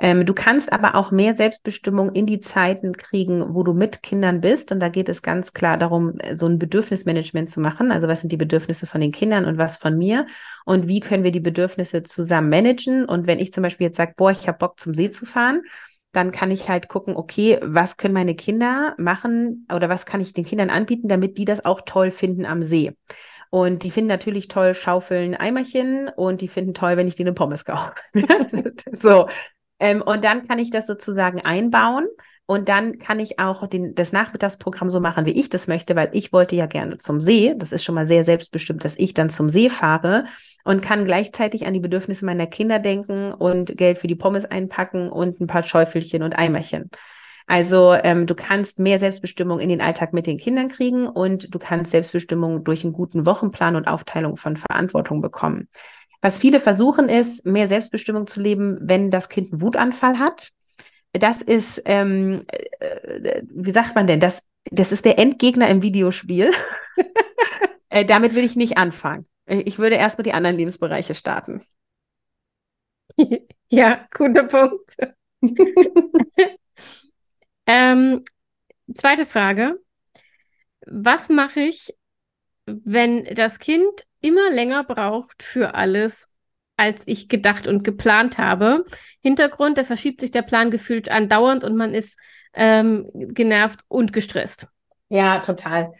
S2: Ähm, du kannst aber auch mehr Selbstbestimmung in die Zeiten kriegen, wo du mit Kindern bist. Und da geht es ganz klar darum, so ein Bedürfnismanagement zu machen. Also was sind die Bedürfnisse von den Kindern und was von mir? Und wie können wir die Bedürfnisse zusammen managen? Und wenn ich zum Beispiel jetzt sage, boah, ich habe Bock zum See zu fahren, dann kann ich halt gucken, okay, was können meine Kinder machen oder was kann ich den Kindern anbieten, damit die das auch toll finden am See. Und die finden natürlich toll Schaufeln, Eimerchen und die finden toll, wenn ich denen Pommes kaufe. so. Ähm, und dann kann ich das sozusagen einbauen und dann kann ich auch den, das Nachmittagsprogramm so machen, wie ich das möchte, weil ich wollte ja gerne zum See. Das ist schon mal sehr selbstbestimmt, dass ich dann zum See fahre und kann gleichzeitig an die Bedürfnisse meiner Kinder denken und Geld für die Pommes einpacken und ein paar Schäufelchen und Eimerchen. Also ähm, du kannst mehr Selbstbestimmung in den Alltag mit den Kindern kriegen und du kannst Selbstbestimmung durch einen guten Wochenplan und Aufteilung von Verantwortung bekommen. Was viele versuchen ist, mehr Selbstbestimmung zu leben, wenn das Kind einen Wutanfall hat das ist, ähm, äh, wie sagt man denn, das das ist der Endgegner im Videospiel. äh, damit will ich nicht anfangen. Äh, ich würde erstmal die anderen Lebensbereiche starten.
S1: Ja, guter Punkt. ähm, zweite Frage. Was mache ich, wenn das Kind immer länger braucht für alles, als ich gedacht und geplant habe? Hintergrund, da verschiebt sich der Plan gefühlt andauernd und man ist ähm, genervt und gestresst.
S2: Ja, total.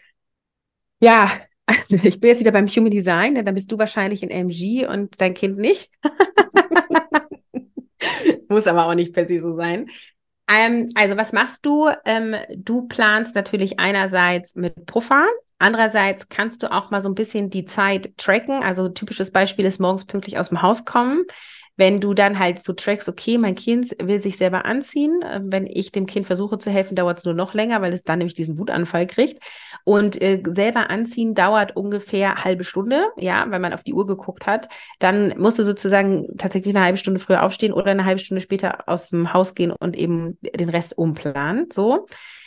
S2: Ja, ich bin jetzt wieder beim Human Design, da bist du wahrscheinlich in MG und dein Kind nicht. Muss aber auch nicht per se so sein. Ähm, also was machst du? Ähm, du planst natürlich einerseits mit Puffer, andererseits kannst du auch mal so ein bisschen die Zeit tracken. Also typisches Beispiel ist morgens pünktlich aus dem Haus kommen wenn du dann halt so trackst, okay, mein Kind will sich selber anziehen, äh, wenn ich dem Kind versuche zu helfen, dauert es nur noch länger, weil es dann nämlich diesen Wutanfall kriegt. Und äh, selber anziehen dauert ungefähr halbe Stunde, ja, wenn man auf die Uhr geguckt hat. Dann musst du sozusagen tatsächlich eine halbe Stunde früher aufstehen oder eine halbe Stunde später aus dem Haus gehen und eben den Rest umplanen. So.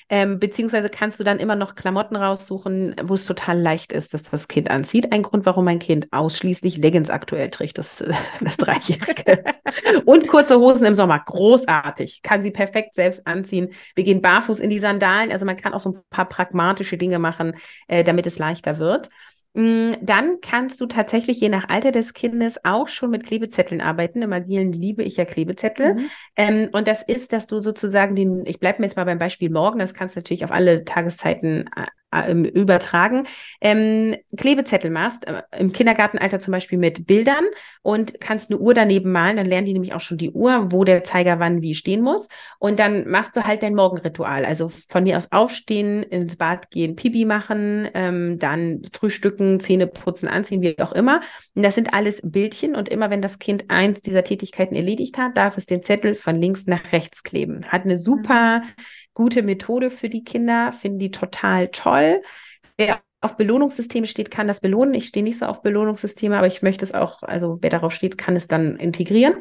S2: Ähm, beziehungsweise kannst du dann immer noch Klamotten raussuchen, wo es total leicht ist, dass das Kind anzieht. Ein Grund, warum mein Kind ausschließlich Leggings aktuell trägt, das, das Dreijährige. Und kurze Hosen im Sommer. Großartig. Kann sie perfekt selbst anziehen. Wir gehen barfuß in die Sandalen. Also man kann auch so ein paar pragmatische Dinge machen, äh, damit es leichter wird. Mm, dann kannst du tatsächlich je nach Alter des Kindes auch schon mit Klebezetteln arbeiten. Im Agilen liebe ich ja Klebezettel. Mhm. Ähm, und das ist, dass du sozusagen den, ich bleibe mir jetzt mal beim Beispiel morgen, das kannst du natürlich auf alle Tageszeiten äh, ähm, übertragen, ähm, Klebezettel machst, äh, im Kindergartenalter zum Beispiel mit Bildern und kannst eine Uhr daneben malen, dann lernen die nämlich auch schon die Uhr, wo der Zeiger wann wie stehen muss. Und dann machst du halt dein Morgenritual. Also von mir aus aufstehen, ins Bad gehen, Pipi machen, ähm, dann frühstücken, Zähne putzen, anziehen, wie auch immer. Und das sind alles Bildchen und immer wenn das Kind eins dieser Tätigkeiten erledigt hat, darf es den Zettel von links nach rechts kleben. Hat eine super gute Methode für die Kinder, finden die total toll. Wer auf Belohnungssysteme steht, kann das belohnen. Ich stehe nicht so auf Belohnungssysteme, aber ich möchte es auch, also wer darauf steht, kann es dann integrieren.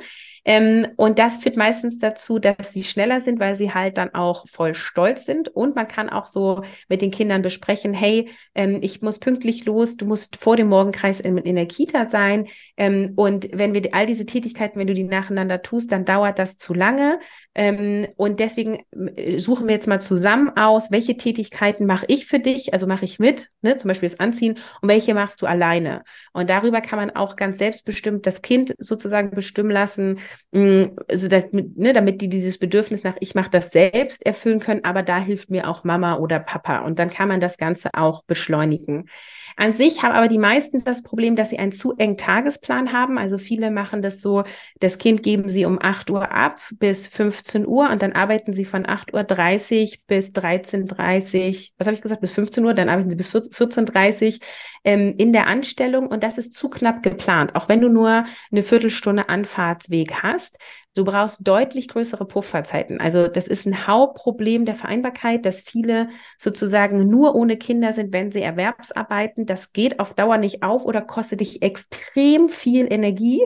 S2: Ähm, und das führt meistens dazu, dass sie schneller sind, weil sie halt dann auch voll stolz sind. Und man kann auch so mit den Kindern besprechen, hey, ähm, ich muss pünktlich los, du musst vor dem Morgenkreis in, in der Kita sein. Ähm, und wenn wir all diese Tätigkeiten, wenn du die nacheinander tust, dann dauert das zu lange. Ähm, und deswegen äh, suchen wir jetzt mal zusammen aus, welche Tätigkeiten mache ich für dich, also mache ich mit, ne, zum Beispiel das Anziehen, und welche machst du alleine. Und darüber kann man auch ganz selbstbestimmt das Kind sozusagen bestimmen lassen, mh, also damit, ne, damit die dieses Bedürfnis nach ich mache das selbst erfüllen können, aber da hilft mir auch Mama oder Papa. Und dann kann man das Ganze auch beschleunigen. An sich haben aber die meisten das Problem, dass sie einen zu engen Tagesplan haben. Also viele machen das so, das Kind geben sie um 8 Uhr ab bis 15 Uhr und dann arbeiten sie von 8.30 Uhr bis 13.30 Uhr, was habe ich gesagt, bis 15 Uhr, dann arbeiten sie bis 14.30 Uhr ähm, in der Anstellung und das ist zu knapp geplant. Auch wenn du nur eine Viertelstunde Anfahrtsweg hast, Du brauchst deutlich größere Pufferzeiten. Also das ist ein Hauptproblem der Vereinbarkeit, dass viele sozusagen nur ohne Kinder sind, wenn sie Erwerbsarbeiten. Das geht auf Dauer nicht auf oder kostet dich extrem viel Energie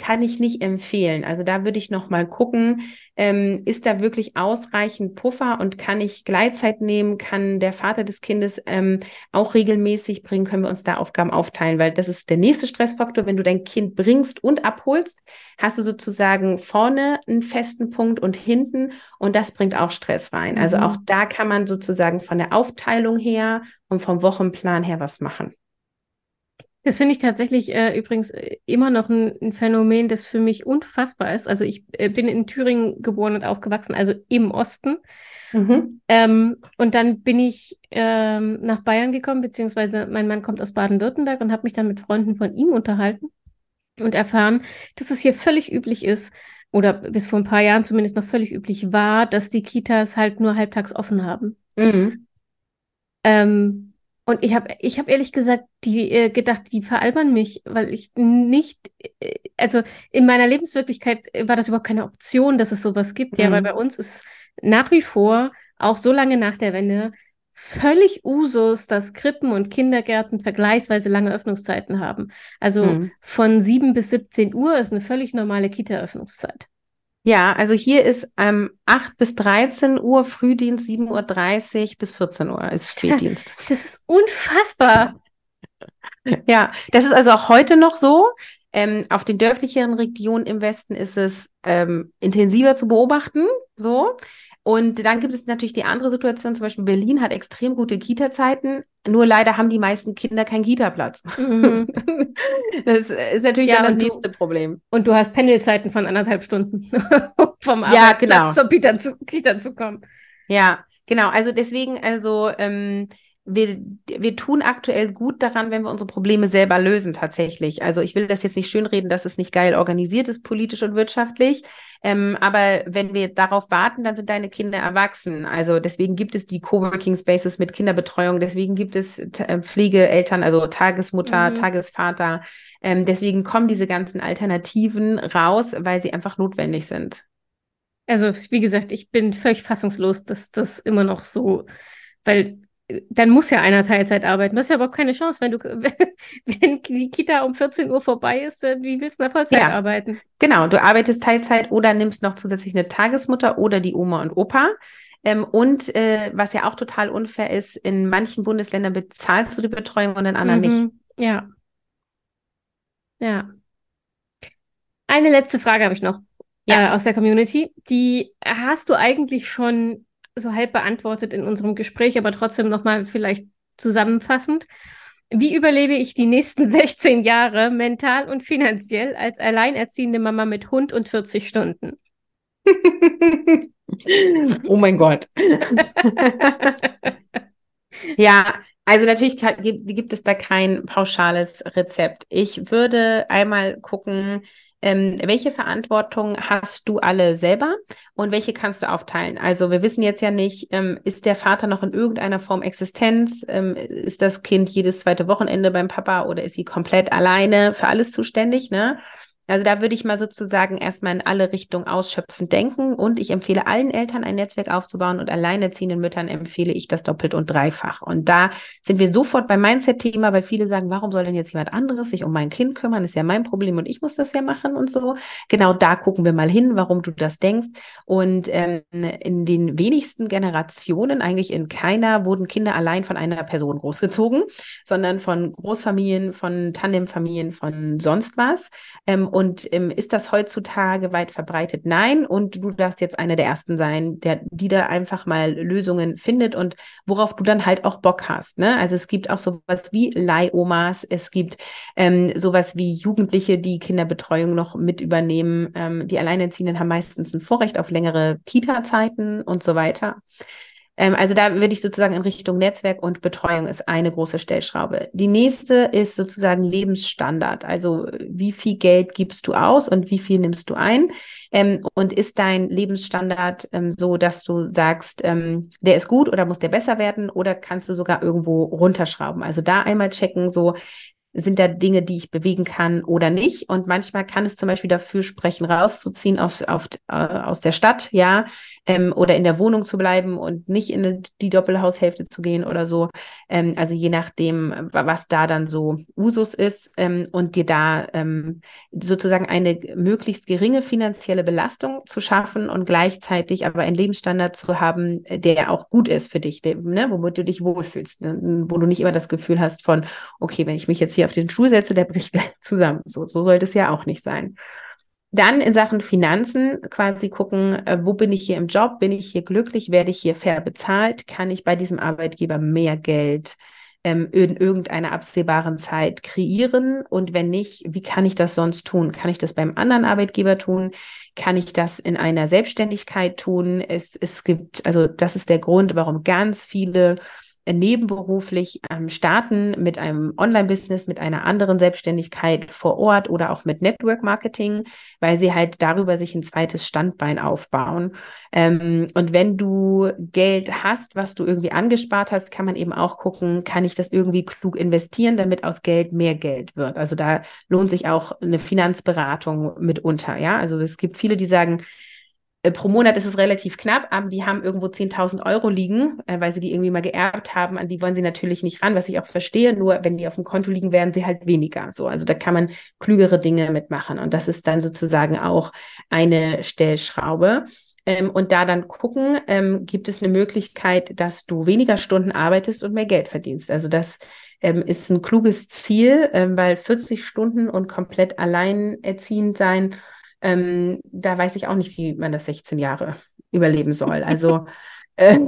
S2: kann ich nicht empfehlen. Also da würde ich noch mal gucken, ähm, ist da wirklich ausreichend Puffer und kann ich Gleitzeit nehmen? Kann der Vater des Kindes ähm, auch regelmäßig bringen? Können wir uns da Aufgaben aufteilen? Weil das ist der nächste Stressfaktor. Wenn du dein Kind bringst und abholst, hast du sozusagen vorne einen festen Punkt und hinten und das bringt auch Stress rein. Also mhm. Also auch da kann man sozusagen von der Aufteilung her und vom Wochenplan her was machen.
S1: Das finde ich tatsächlich äh, übrigens äh, immer noch ein, ein, Phänomen, das für mich unfassbar ist. Also ich äh, bin in Thüringen geboren und aufgewachsen, also im Osten. Mhm. Ähm, und dann bin ich ähm, nach Bayern gekommen, beziehungsweise mein Mann kommt aus Baden-Württemberg und habe mich dann mit Freunden von ihm unterhalten und erfahren, dass es hier völlig üblich ist, oder bis vor ein paar Jahren zumindest noch völlig üblich war, dass die Kitas halt nur halbtags offen haben. Mhm. Ähm, und ich habe ich hab ehrlich gesagt die, äh, gedacht, die veralbern mich, weil ich nicht, äh, also in meiner Lebenswirklichkeit war das überhaupt keine Option, dass es sowas gibt. Mhm. Ja, weil mhm. bei uns ist es nach wie vor, auch so lange nach der Wende, völlig Usus, dass Krippen und Kindergärten vergleichsweise lange Öffnungszeiten haben. Also mhm. von 7 bis 17 Uhr ist eine völlig normale Kita-Öffnungszeit.
S2: Ja, also hier ist ähm, 8 bis 13 Uhr Frühdienst, 7.30 Uhr bis 14 Uhr ist Spätdienst.
S1: Das ist unfassbar.
S2: Ja, das ist also auch heute noch so. Ähm, auf den dörflicheren Regionen im Westen ist es ähm, intensiver zu beobachten, so. Und dann gibt es natürlich die andere Situation, zum Beispiel Berlin hat extrem gute Kita-Zeiten, nur leider haben die meisten Kinder keinen Kita-Platz. Mhm. das ist natürlich ja, dann das nächste du, Problem.
S1: Und du hast Pendelzeiten von anderthalb Stunden vom Arbeitsplatz ja, genau. zur Kita zu, Kita zu kommen.
S2: Ja, genau. Also deswegen, also ähm, wir, wir tun aktuell gut daran, wenn wir unsere Probleme selber lösen, tatsächlich. Also ich will das jetzt nicht schönreden, dass es nicht geil organisiert ist, politisch und wirtschaftlich. Ähm, aber wenn wir darauf warten, dann sind deine Kinder erwachsen. Also deswegen gibt es die Coworking Spaces mit Kinderbetreuung, deswegen gibt es äh, Pflegeeltern, also Tagesmutter, mhm. Tagesvater. Ähm, deswegen kommen diese ganzen Alternativen raus, weil sie einfach notwendig sind.
S1: Also, wie gesagt, ich bin völlig fassungslos, dass das immer noch so, weil dann muss ja einer Teilzeit arbeiten. Du hast ja überhaupt keine Chance, wenn du, wenn die Kita um 14 Uhr vorbei ist, wie willst du da Vollzeit ja, arbeiten?
S2: Genau, du arbeitest Teilzeit oder nimmst noch zusätzlich eine Tagesmutter oder die Oma und Opa. Ähm, und äh, was ja auch total unfair ist, in manchen Bundesländern bezahlst du die Betreuung und in anderen mhm. nicht.
S1: Ja. Ja. Eine letzte Frage habe ich noch ja. äh, aus der Community. Die hast du eigentlich schon so halb beantwortet in unserem Gespräch, aber trotzdem nochmal vielleicht zusammenfassend. Wie überlebe ich die nächsten 16 Jahre mental und finanziell als alleinerziehende Mama mit Hund und 40 Stunden?
S2: oh mein Gott. ja, also natürlich gibt es da kein pauschales Rezept. Ich würde einmal gucken, ähm, welche Verantwortung hast du alle selber und welche kannst du aufteilen? Also wir wissen jetzt ja nicht, ähm, ist der Vater noch in irgendeiner Form Existenz? Ähm, ist das Kind jedes zweite Wochenende beim Papa oder ist sie komplett alleine für alles zuständig? Ne? Also da würde ich mal sozusagen erstmal in alle Richtungen ausschöpfend denken und ich empfehle allen Eltern ein Netzwerk aufzubauen und alleinerziehenden Müttern empfehle ich das doppelt und dreifach. Und da sind wir sofort beim Mindset-Thema, weil viele sagen, warum soll denn jetzt jemand anderes sich um mein Kind kümmern? ist ja mein Problem und ich muss das ja machen und so. Genau da gucken wir mal hin, warum du das denkst. Und ähm, in den wenigsten Generationen, eigentlich in keiner, wurden Kinder allein von einer Person großgezogen, sondern von Großfamilien, von Tandemfamilien, von sonst was. Ähm, und ähm, ist das heutzutage weit verbreitet? Nein. Und du darfst jetzt einer der ersten sein, der, die da einfach mal Lösungen findet und worauf du dann halt auch Bock hast. Ne? Also es gibt auch sowas wie Leihomas, es gibt ähm, sowas wie Jugendliche, die Kinderbetreuung noch mit übernehmen. Ähm, die Alleinerziehenden haben meistens ein Vorrecht auf längere Kita-Zeiten und so weiter. Ähm, also da würde ich sozusagen in Richtung Netzwerk und Betreuung ist eine große Stellschraube. Die nächste ist sozusagen Lebensstandard. Also wie viel Geld gibst du aus und wie viel nimmst du ein? Ähm, und ist dein Lebensstandard ähm, so, dass du sagst, ähm, der ist gut oder muss der besser werden oder kannst du sogar irgendwo runterschrauben? Also da einmal checken, so sind da Dinge, die ich bewegen kann oder nicht. Und manchmal kann es zum Beispiel dafür sprechen, rauszuziehen auf, auf, äh, aus der Stadt, ja, ähm, oder in der Wohnung zu bleiben und nicht in die Doppelhaushälfte zu gehen oder so. Ähm, also je nachdem, was da dann so Usus ist ähm, und dir da ähm, sozusagen eine möglichst geringe finanzielle Belastung zu schaffen und gleichzeitig aber einen Lebensstandard zu haben, der auch gut ist für dich, der, ne, womit du dich wohlfühlst, ne, wo du nicht immer das Gefühl hast von, okay, wenn ich mich jetzt hier auf den Stuhl setze, der bricht gleich zusammen. So, so sollte es ja auch nicht sein. Dann in Sachen Finanzen quasi gucken, äh, wo bin ich hier im Job? Bin ich hier glücklich? Werde ich hier fair bezahlt? Kann ich bei diesem Arbeitgeber mehr Geld ähm, in irgendeiner absehbaren Zeit kreieren? Und wenn nicht, wie kann ich das sonst tun? Kann ich das beim anderen Arbeitgeber tun? Kann ich das in einer Selbstständigkeit tun? Es, es gibt, also das ist der Grund, warum ganz viele nebenberuflich ähm, starten mit einem Online-Business, mit einer anderen Selbstständigkeit vor Ort oder auch mit Network Marketing, weil sie halt darüber sich ein zweites Standbein aufbauen. Ähm, und wenn du Geld hast, was du irgendwie angespart hast, kann man eben auch gucken, kann ich das irgendwie klug investieren, damit aus Geld mehr Geld wird. Also da lohnt sich auch eine Finanzberatung mitunter. Ja, also es gibt viele, die sagen, pro Monat ist es relativ knapp, aber die haben irgendwo 10.000 Euro liegen, äh, weil sie die irgendwie mal geerbt haben. An die wollen sie natürlich nicht ran, was ich auch verstehe. Nur wenn die auf dem Konto liegen, werden sie halt weniger. So, also da kann man klügere Dinge mitmachen. Und das ist dann sozusagen auch eine Stellschraube. Ähm, und da dann gucken, ähm, gibt es eine Möglichkeit, dass du weniger Stunden arbeitest und mehr Geld verdienst. Also das ähm, ist ein kluges Ziel, ähm, weil 40 Stunden und komplett alleinerziehend sein ähm, da weiß ich auch nicht, wie man das 16 Jahre überleben soll. Also äh,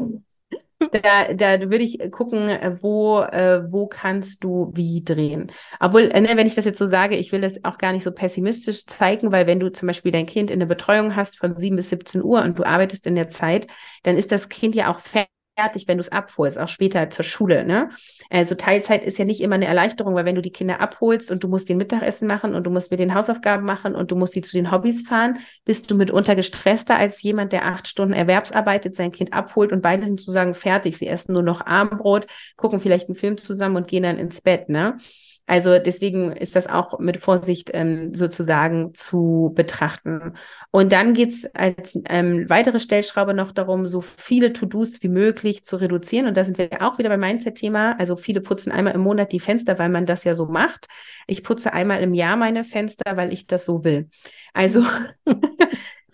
S2: da, da würde ich gucken, wo, äh, wo kannst du wie drehen. Obwohl, äh, ne, wenn ich das jetzt so sage, ich will das auch gar nicht so pessimistisch zeigen, weil wenn du zum Beispiel dein Kind in der Betreuung hast von 7 bis 17 Uhr und du arbeitest in der Zeit, dann ist das Kind ja auch fertig fertig, wenn du es abholst, auch später zur Schule. Ne? Also Teilzeit ist ja nicht immer eine Erleichterung, weil wenn du die Kinder abholst und du musst den Mittagessen machen und du musst mit den Hausaufgaben machen und du musst die zu den Hobbys fahren, bist du mitunter gestresster als jemand, der acht Stunden erwerbsarbeitet, sein Kind abholt und beide sind sozusagen fertig. Sie essen nur noch Abendbrot, gucken vielleicht einen Film zusammen und gehen dann ins Bett. Ne? Also deswegen ist das auch mit Vorsicht ähm, sozusagen zu betrachten. Und dann geht es als ähm, weitere Stellschraube noch darum, so viele To-Dos wie möglich zu reduzieren. Und da sind wir auch wieder beim Mindset-Thema. Also viele putzen einmal im Monat die Fenster, weil man das ja so macht. Ich putze einmal im Jahr meine Fenster, weil ich das so will. Also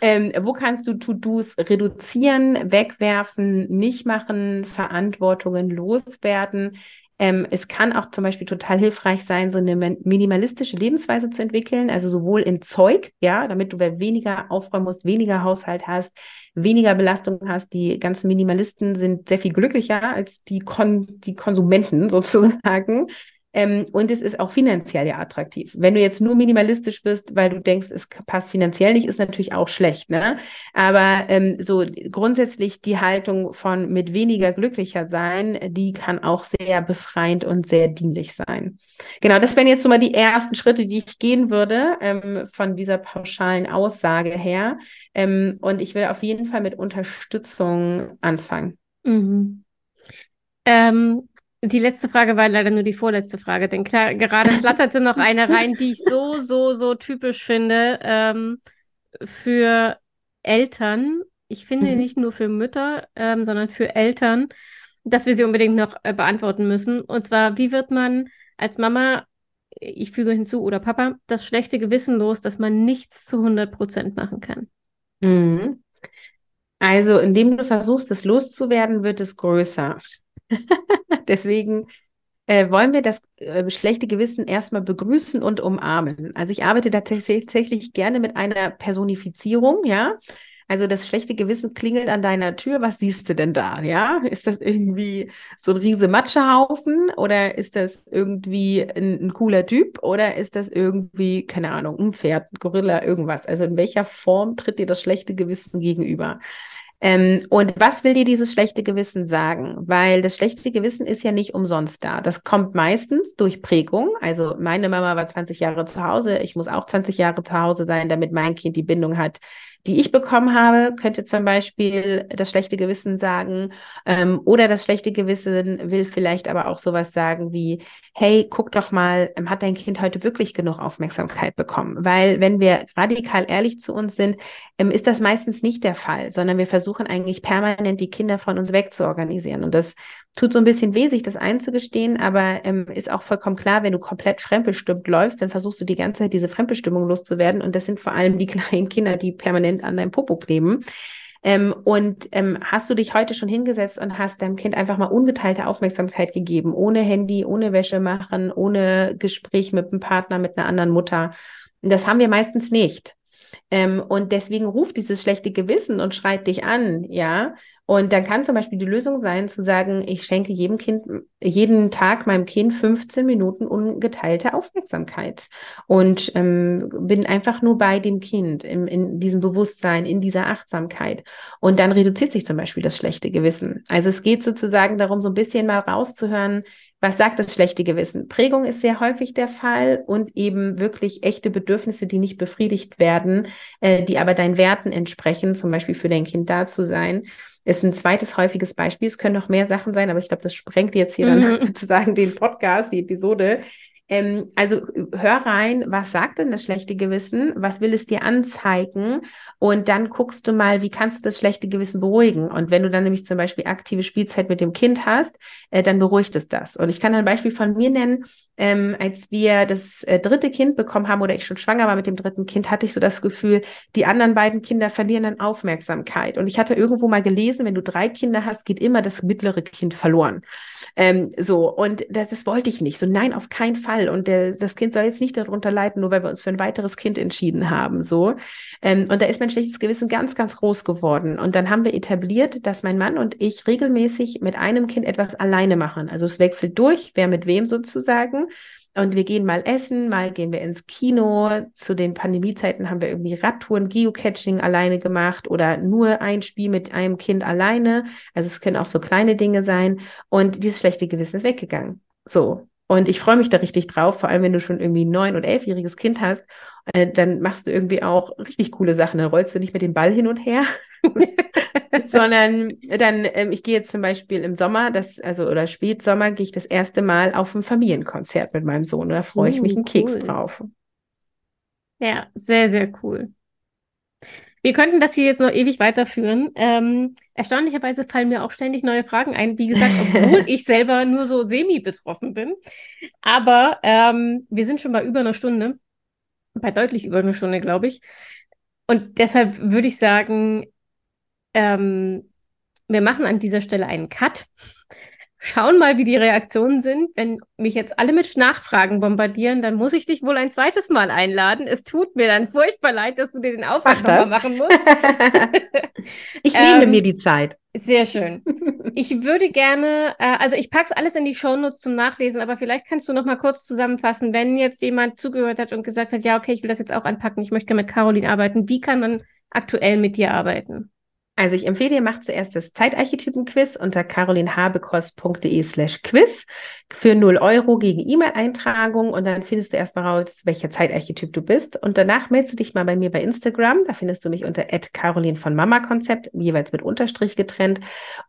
S2: Ähm, wo kannst du To-Dos reduzieren, wegwerfen, nicht machen, Verantwortungen loswerden? Ähm, es kann auch zum Beispiel total hilfreich sein, so eine minimalistische Lebensweise zu entwickeln, also sowohl in Zeug, ja, damit du weniger aufräumen musst, weniger Haushalt hast, weniger Belastung hast. Die ganzen Minimalisten sind sehr viel glücklicher als die, Kon die Konsumenten sozusagen. Ähm, und es ist auch finanziell ja attraktiv. Wenn du jetzt nur minimalistisch bist, weil du denkst, es passt finanziell nicht, ist natürlich auch schlecht. Ne? Aber ähm, so grundsätzlich die Haltung von mit weniger glücklicher sein, die kann auch sehr befreiend und sehr dienlich sein. Genau, das wären jetzt so mal die ersten Schritte, die ich gehen würde ähm, von dieser pauschalen Aussage her. Ähm, und ich will auf jeden Fall mit Unterstützung anfangen.
S1: Mhm. Ähm, die letzte Frage war leider nur die vorletzte Frage, denn klar, gerade flatterte noch eine rein, die ich so, so, so typisch finde ähm, für Eltern. Ich finde mhm. nicht nur für Mütter, ähm, sondern für Eltern, dass wir sie unbedingt noch äh, beantworten müssen. Und zwar, wie wird man als Mama, ich füge hinzu, oder Papa, das schlechte Gewissen los, dass man nichts zu 100 Prozent machen kann?
S2: Mhm. Also, indem du versuchst, es loszuwerden, wird es größer. Deswegen äh, wollen wir das äh, schlechte Gewissen erstmal begrüßen und umarmen. Also ich arbeite tatsächlich gerne mit einer Personifizierung, ja. Also das schlechte Gewissen klingelt an deiner Tür. Was siehst du denn da? Ja, ist das irgendwie so ein riese Matschehaufen oder ist das irgendwie ein, ein, cooler Typ oder ist das irgendwie keine Ahnung ein Pferd, ein Gorilla, irgendwas? Also in welcher Form tritt dir das schlechte Gewissen gegenüber? Ähm, und was will dir dieses schlechte Gewissen sagen? Weil das schlechte Gewissen ist ja nicht umsonst da. Das kommt meistens durch Prägung. Also meine Mama war 20 Jahre zu Hause. Ich muss auch 20 Jahre zu Hause sein, damit mein Kind die Bindung hat, die ich bekommen habe, könnte zum Beispiel das schlechte Gewissen sagen. Ähm, oder das schlechte Gewissen will vielleicht aber auch sowas sagen wie, hey, guck doch mal, ähm, hat dein Kind heute wirklich genug Aufmerksamkeit bekommen? Weil wenn wir radikal ehrlich zu uns sind, ähm, ist das meistens nicht der Fall, sondern wir versuchen eigentlich permanent die Kinder von uns wegzuorganisieren. Und das tut so ein bisschen weh, sich das einzugestehen, aber ähm, ist auch vollkommen klar, wenn du komplett fremdbestimmt läufst, dann versuchst du die ganze Zeit diese Fremdbestimmung loszuwerden. Und das sind vor allem die kleinen Kinder, die permanent an deinem Popo kleben. Ähm, und ähm, hast du dich heute schon hingesetzt und hast deinem Kind einfach mal ungeteilte Aufmerksamkeit gegeben, ohne Handy, ohne Wäsche machen, ohne Gespräch mit einem Partner, mit einer anderen Mutter? Und das haben wir meistens nicht. Ähm, und deswegen ruft dieses schlechte Gewissen und schreit dich an, ja. Und dann kann zum Beispiel die Lösung sein, zu sagen, ich schenke jedem Kind, jeden Tag meinem Kind 15 Minuten ungeteilte Aufmerksamkeit und ähm, bin einfach nur bei dem Kind im, in diesem Bewusstsein, in dieser Achtsamkeit. Und dann reduziert sich zum Beispiel das schlechte Gewissen. Also es geht sozusagen darum, so ein bisschen mal rauszuhören, was sagt das schlechte Gewissen? Prägung ist sehr häufig der Fall und eben wirklich echte Bedürfnisse, die nicht befriedigt werden, äh, die aber deinen Werten entsprechen, zum Beispiel für dein Kind da zu sein. Ist ein zweites häufiges Beispiel. Es können noch mehr Sachen sein, aber ich glaube, das sprengt jetzt hier mhm. dann sozusagen den Podcast, die Episode. Ähm, also hör rein, was sagt denn das schlechte Gewissen? Was will es dir anzeigen? Und dann guckst du mal, wie kannst du das schlechte Gewissen beruhigen? Und wenn du dann nämlich zum Beispiel aktive Spielzeit mit dem Kind hast, äh, dann beruhigt es das. Und ich kann ein Beispiel von mir nennen. Ähm, als wir das äh, dritte Kind bekommen haben oder ich schon schwanger war mit dem dritten Kind, hatte ich so das Gefühl, die anderen beiden Kinder verlieren dann Aufmerksamkeit. Und ich hatte irgendwo mal gelesen, wenn du drei Kinder hast, geht immer das mittlere Kind verloren. Ähm, so, und das, das wollte ich nicht. So, nein, auf keinen Fall. Und der, das Kind soll jetzt nicht darunter leiden, nur weil wir uns für ein weiteres Kind entschieden haben. So. Ähm, und da ist mein schlechtes Gewissen ganz, ganz groß geworden. Und dann haben wir etabliert, dass mein Mann und ich regelmäßig mit einem Kind etwas alleine machen. Also es wechselt durch, wer mit wem sozusagen. Und wir gehen mal essen, mal gehen wir ins Kino. Zu den Pandemiezeiten haben wir irgendwie Radtouren, Geocaching alleine gemacht oder nur ein Spiel mit einem Kind alleine. Also es können auch so kleine Dinge sein. Und dieses schlechte Gewissen ist weggegangen. So. Und ich freue mich da richtig drauf, vor allem wenn du schon irgendwie ein neun- oder elfjähriges Kind hast, äh, dann machst du irgendwie auch richtig coole Sachen. Dann rollst du nicht mit dem Ball hin und her, sondern dann, ähm, ich gehe jetzt zum Beispiel im Sommer, das, also oder Spätsommer, gehe ich das erste Mal auf ein Familienkonzert mit meinem Sohn. Da freue ich mich einen uh, cool. Keks drauf.
S1: Ja, sehr, sehr cool. Wir könnten das hier jetzt noch ewig weiterführen. Ähm, erstaunlicherweise fallen mir auch ständig neue Fragen ein. Wie gesagt, obwohl ich selber nur so semi betroffen bin. Aber ähm, wir sind schon bei über einer Stunde. Bei deutlich über einer Stunde, glaube ich. Und deshalb würde ich sagen, ähm, wir machen an dieser Stelle einen Cut. Schauen mal, wie die Reaktionen sind. Wenn mich jetzt alle mit Nachfragen bombardieren, dann muss ich dich wohl ein zweites Mal einladen. Es tut mir dann furchtbar leid, dass du dir den Aufwand nochmal machen musst.
S2: ich nehme ähm, mir die Zeit.
S1: Sehr schön. Ich würde gerne, äh, also ich packe es alles in die Shownotes zum Nachlesen, aber vielleicht kannst du noch mal kurz zusammenfassen, wenn jetzt jemand zugehört hat und gesagt hat, ja, okay, ich will das jetzt auch anpacken, ich möchte mit Caroline arbeiten. Wie kann man aktuell mit dir arbeiten?
S2: Also ich empfehle dir, mach zuerst das Zeitarchetypen-Quiz unter carolinhabekos.de slash quiz für 0 Euro gegen E-Mail-Eintragung und dann findest du erstmal raus, welcher Zeitarchetyp du bist und danach meldest du dich mal bei mir bei Instagram, da findest du mich unter Caroline von Mama Konzept, jeweils mit Unterstrich getrennt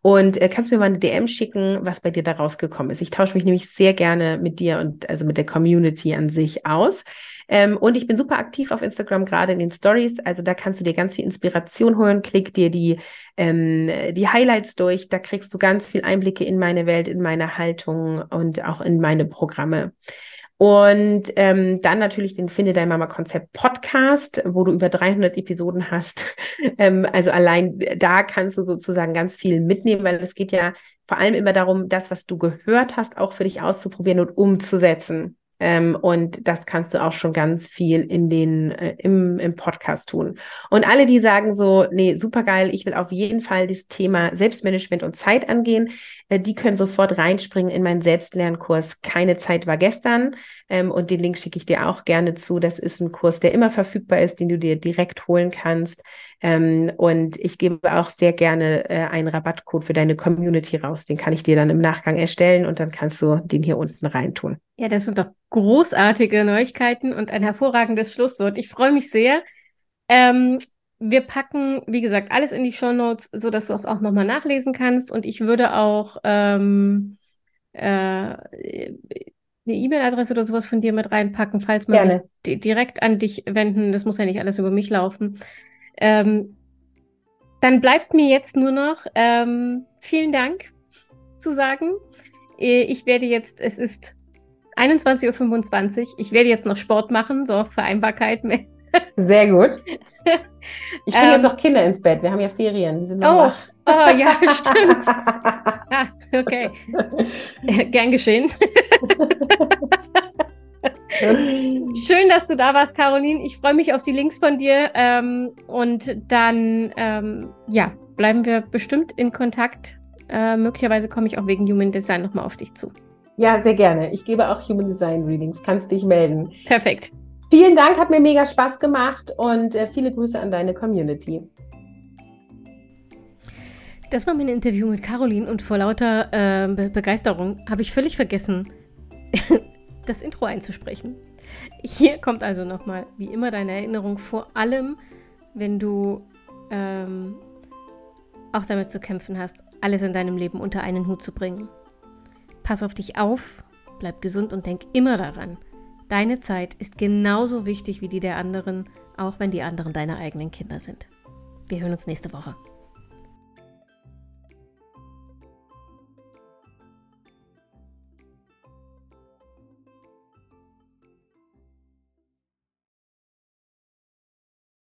S2: und äh, kannst mir mal eine DM schicken, was bei dir da rausgekommen ist. Ich tausche mich nämlich sehr gerne mit dir und also mit der Community an sich aus. Ähm, und ich bin super aktiv auf Instagram, gerade in den Stories. Also da kannst du dir ganz viel Inspiration holen. Klick dir die, ähm, die Highlights durch. Da kriegst du ganz viel Einblicke in meine Welt, in meine Haltung und auch in meine Programme. Und ähm, dann natürlich den Finde Dein Mama Konzept Podcast, wo du über 300 Episoden hast. ähm, also allein da kannst du sozusagen ganz viel mitnehmen, weil es geht ja vor allem immer darum, das, was du gehört hast, auch für dich auszuprobieren und umzusetzen. Ähm, und das kannst du auch schon ganz viel in den, äh, im, im Podcast tun. Und alle, die sagen so, nee, super geil, ich will auf jeden Fall das Thema Selbstmanagement und Zeit angehen, äh, die können sofort reinspringen in meinen Selbstlernkurs Keine Zeit war gestern. Ähm, und den Link schicke ich dir auch gerne zu. Das ist ein Kurs, der immer verfügbar ist, den du dir direkt holen kannst. Ähm, und ich gebe auch sehr gerne äh, einen Rabattcode für deine Community raus. Den kann ich dir dann im Nachgang erstellen und dann kannst du den hier unten reintun.
S1: Ja, das sind doch großartige Neuigkeiten und ein hervorragendes Schlusswort. Ich freue mich sehr. Ähm, wir packen, wie gesagt, alles in die Show Notes, sodass du es auch nochmal nachlesen kannst. Und ich würde auch ähm, äh, eine E-Mail-Adresse oder sowas von dir mit reinpacken, falls man Gerne. sich direkt an dich wenden. Das muss ja nicht alles über mich laufen. Ähm, dann bleibt mir jetzt nur noch ähm, vielen Dank zu sagen. Äh, ich werde jetzt, es ist 21.25 Uhr. Ich werde jetzt noch Sport machen, so Vereinbarkeit.
S2: Sehr gut. Ich bringe ähm, jetzt noch Kinder ins Bett. Wir haben ja Ferien. Die sind noch
S1: oh, wach. oh, ja, stimmt. ah, okay. Gern geschehen. Schön, dass du da warst, Caroline. Ich freue mich auf die Links von dir. Ähm, und dann, ähm, ja, bleiben wir bestimmt in Kontakt. Äh, möglicherweise komme ich auch wegen Human Design nochmal auf dich zu.
S2: Ja, sehr gerne. Ich gebe auch Human Design Readings. Kannst dich melden.
S1: Perfekt.
S2: Vielen Dank, hat mir mega Spaß gemacht und äh, viele Grüße an deine Community.
S1: Das war mein Interview mit Caroline und vor lauter äh, Be Begeisterung habe ich völlig vergessen, das Intro einzusprechen. Hier kommt also nochmal, wie immer, deine Erinnerung, vor allem, wenn du ähm, auch damit zu kämpfen hast, alles in deinem Leben unter einen Hut zu bringen. Pass auf dich auf, bleib gesund und denk immer daran, Deine Zeit ist genauso wichtig wie die der anderen, auch wenn die anderen deine eigenen Kinder sind. Wir hören uns nächste Woche.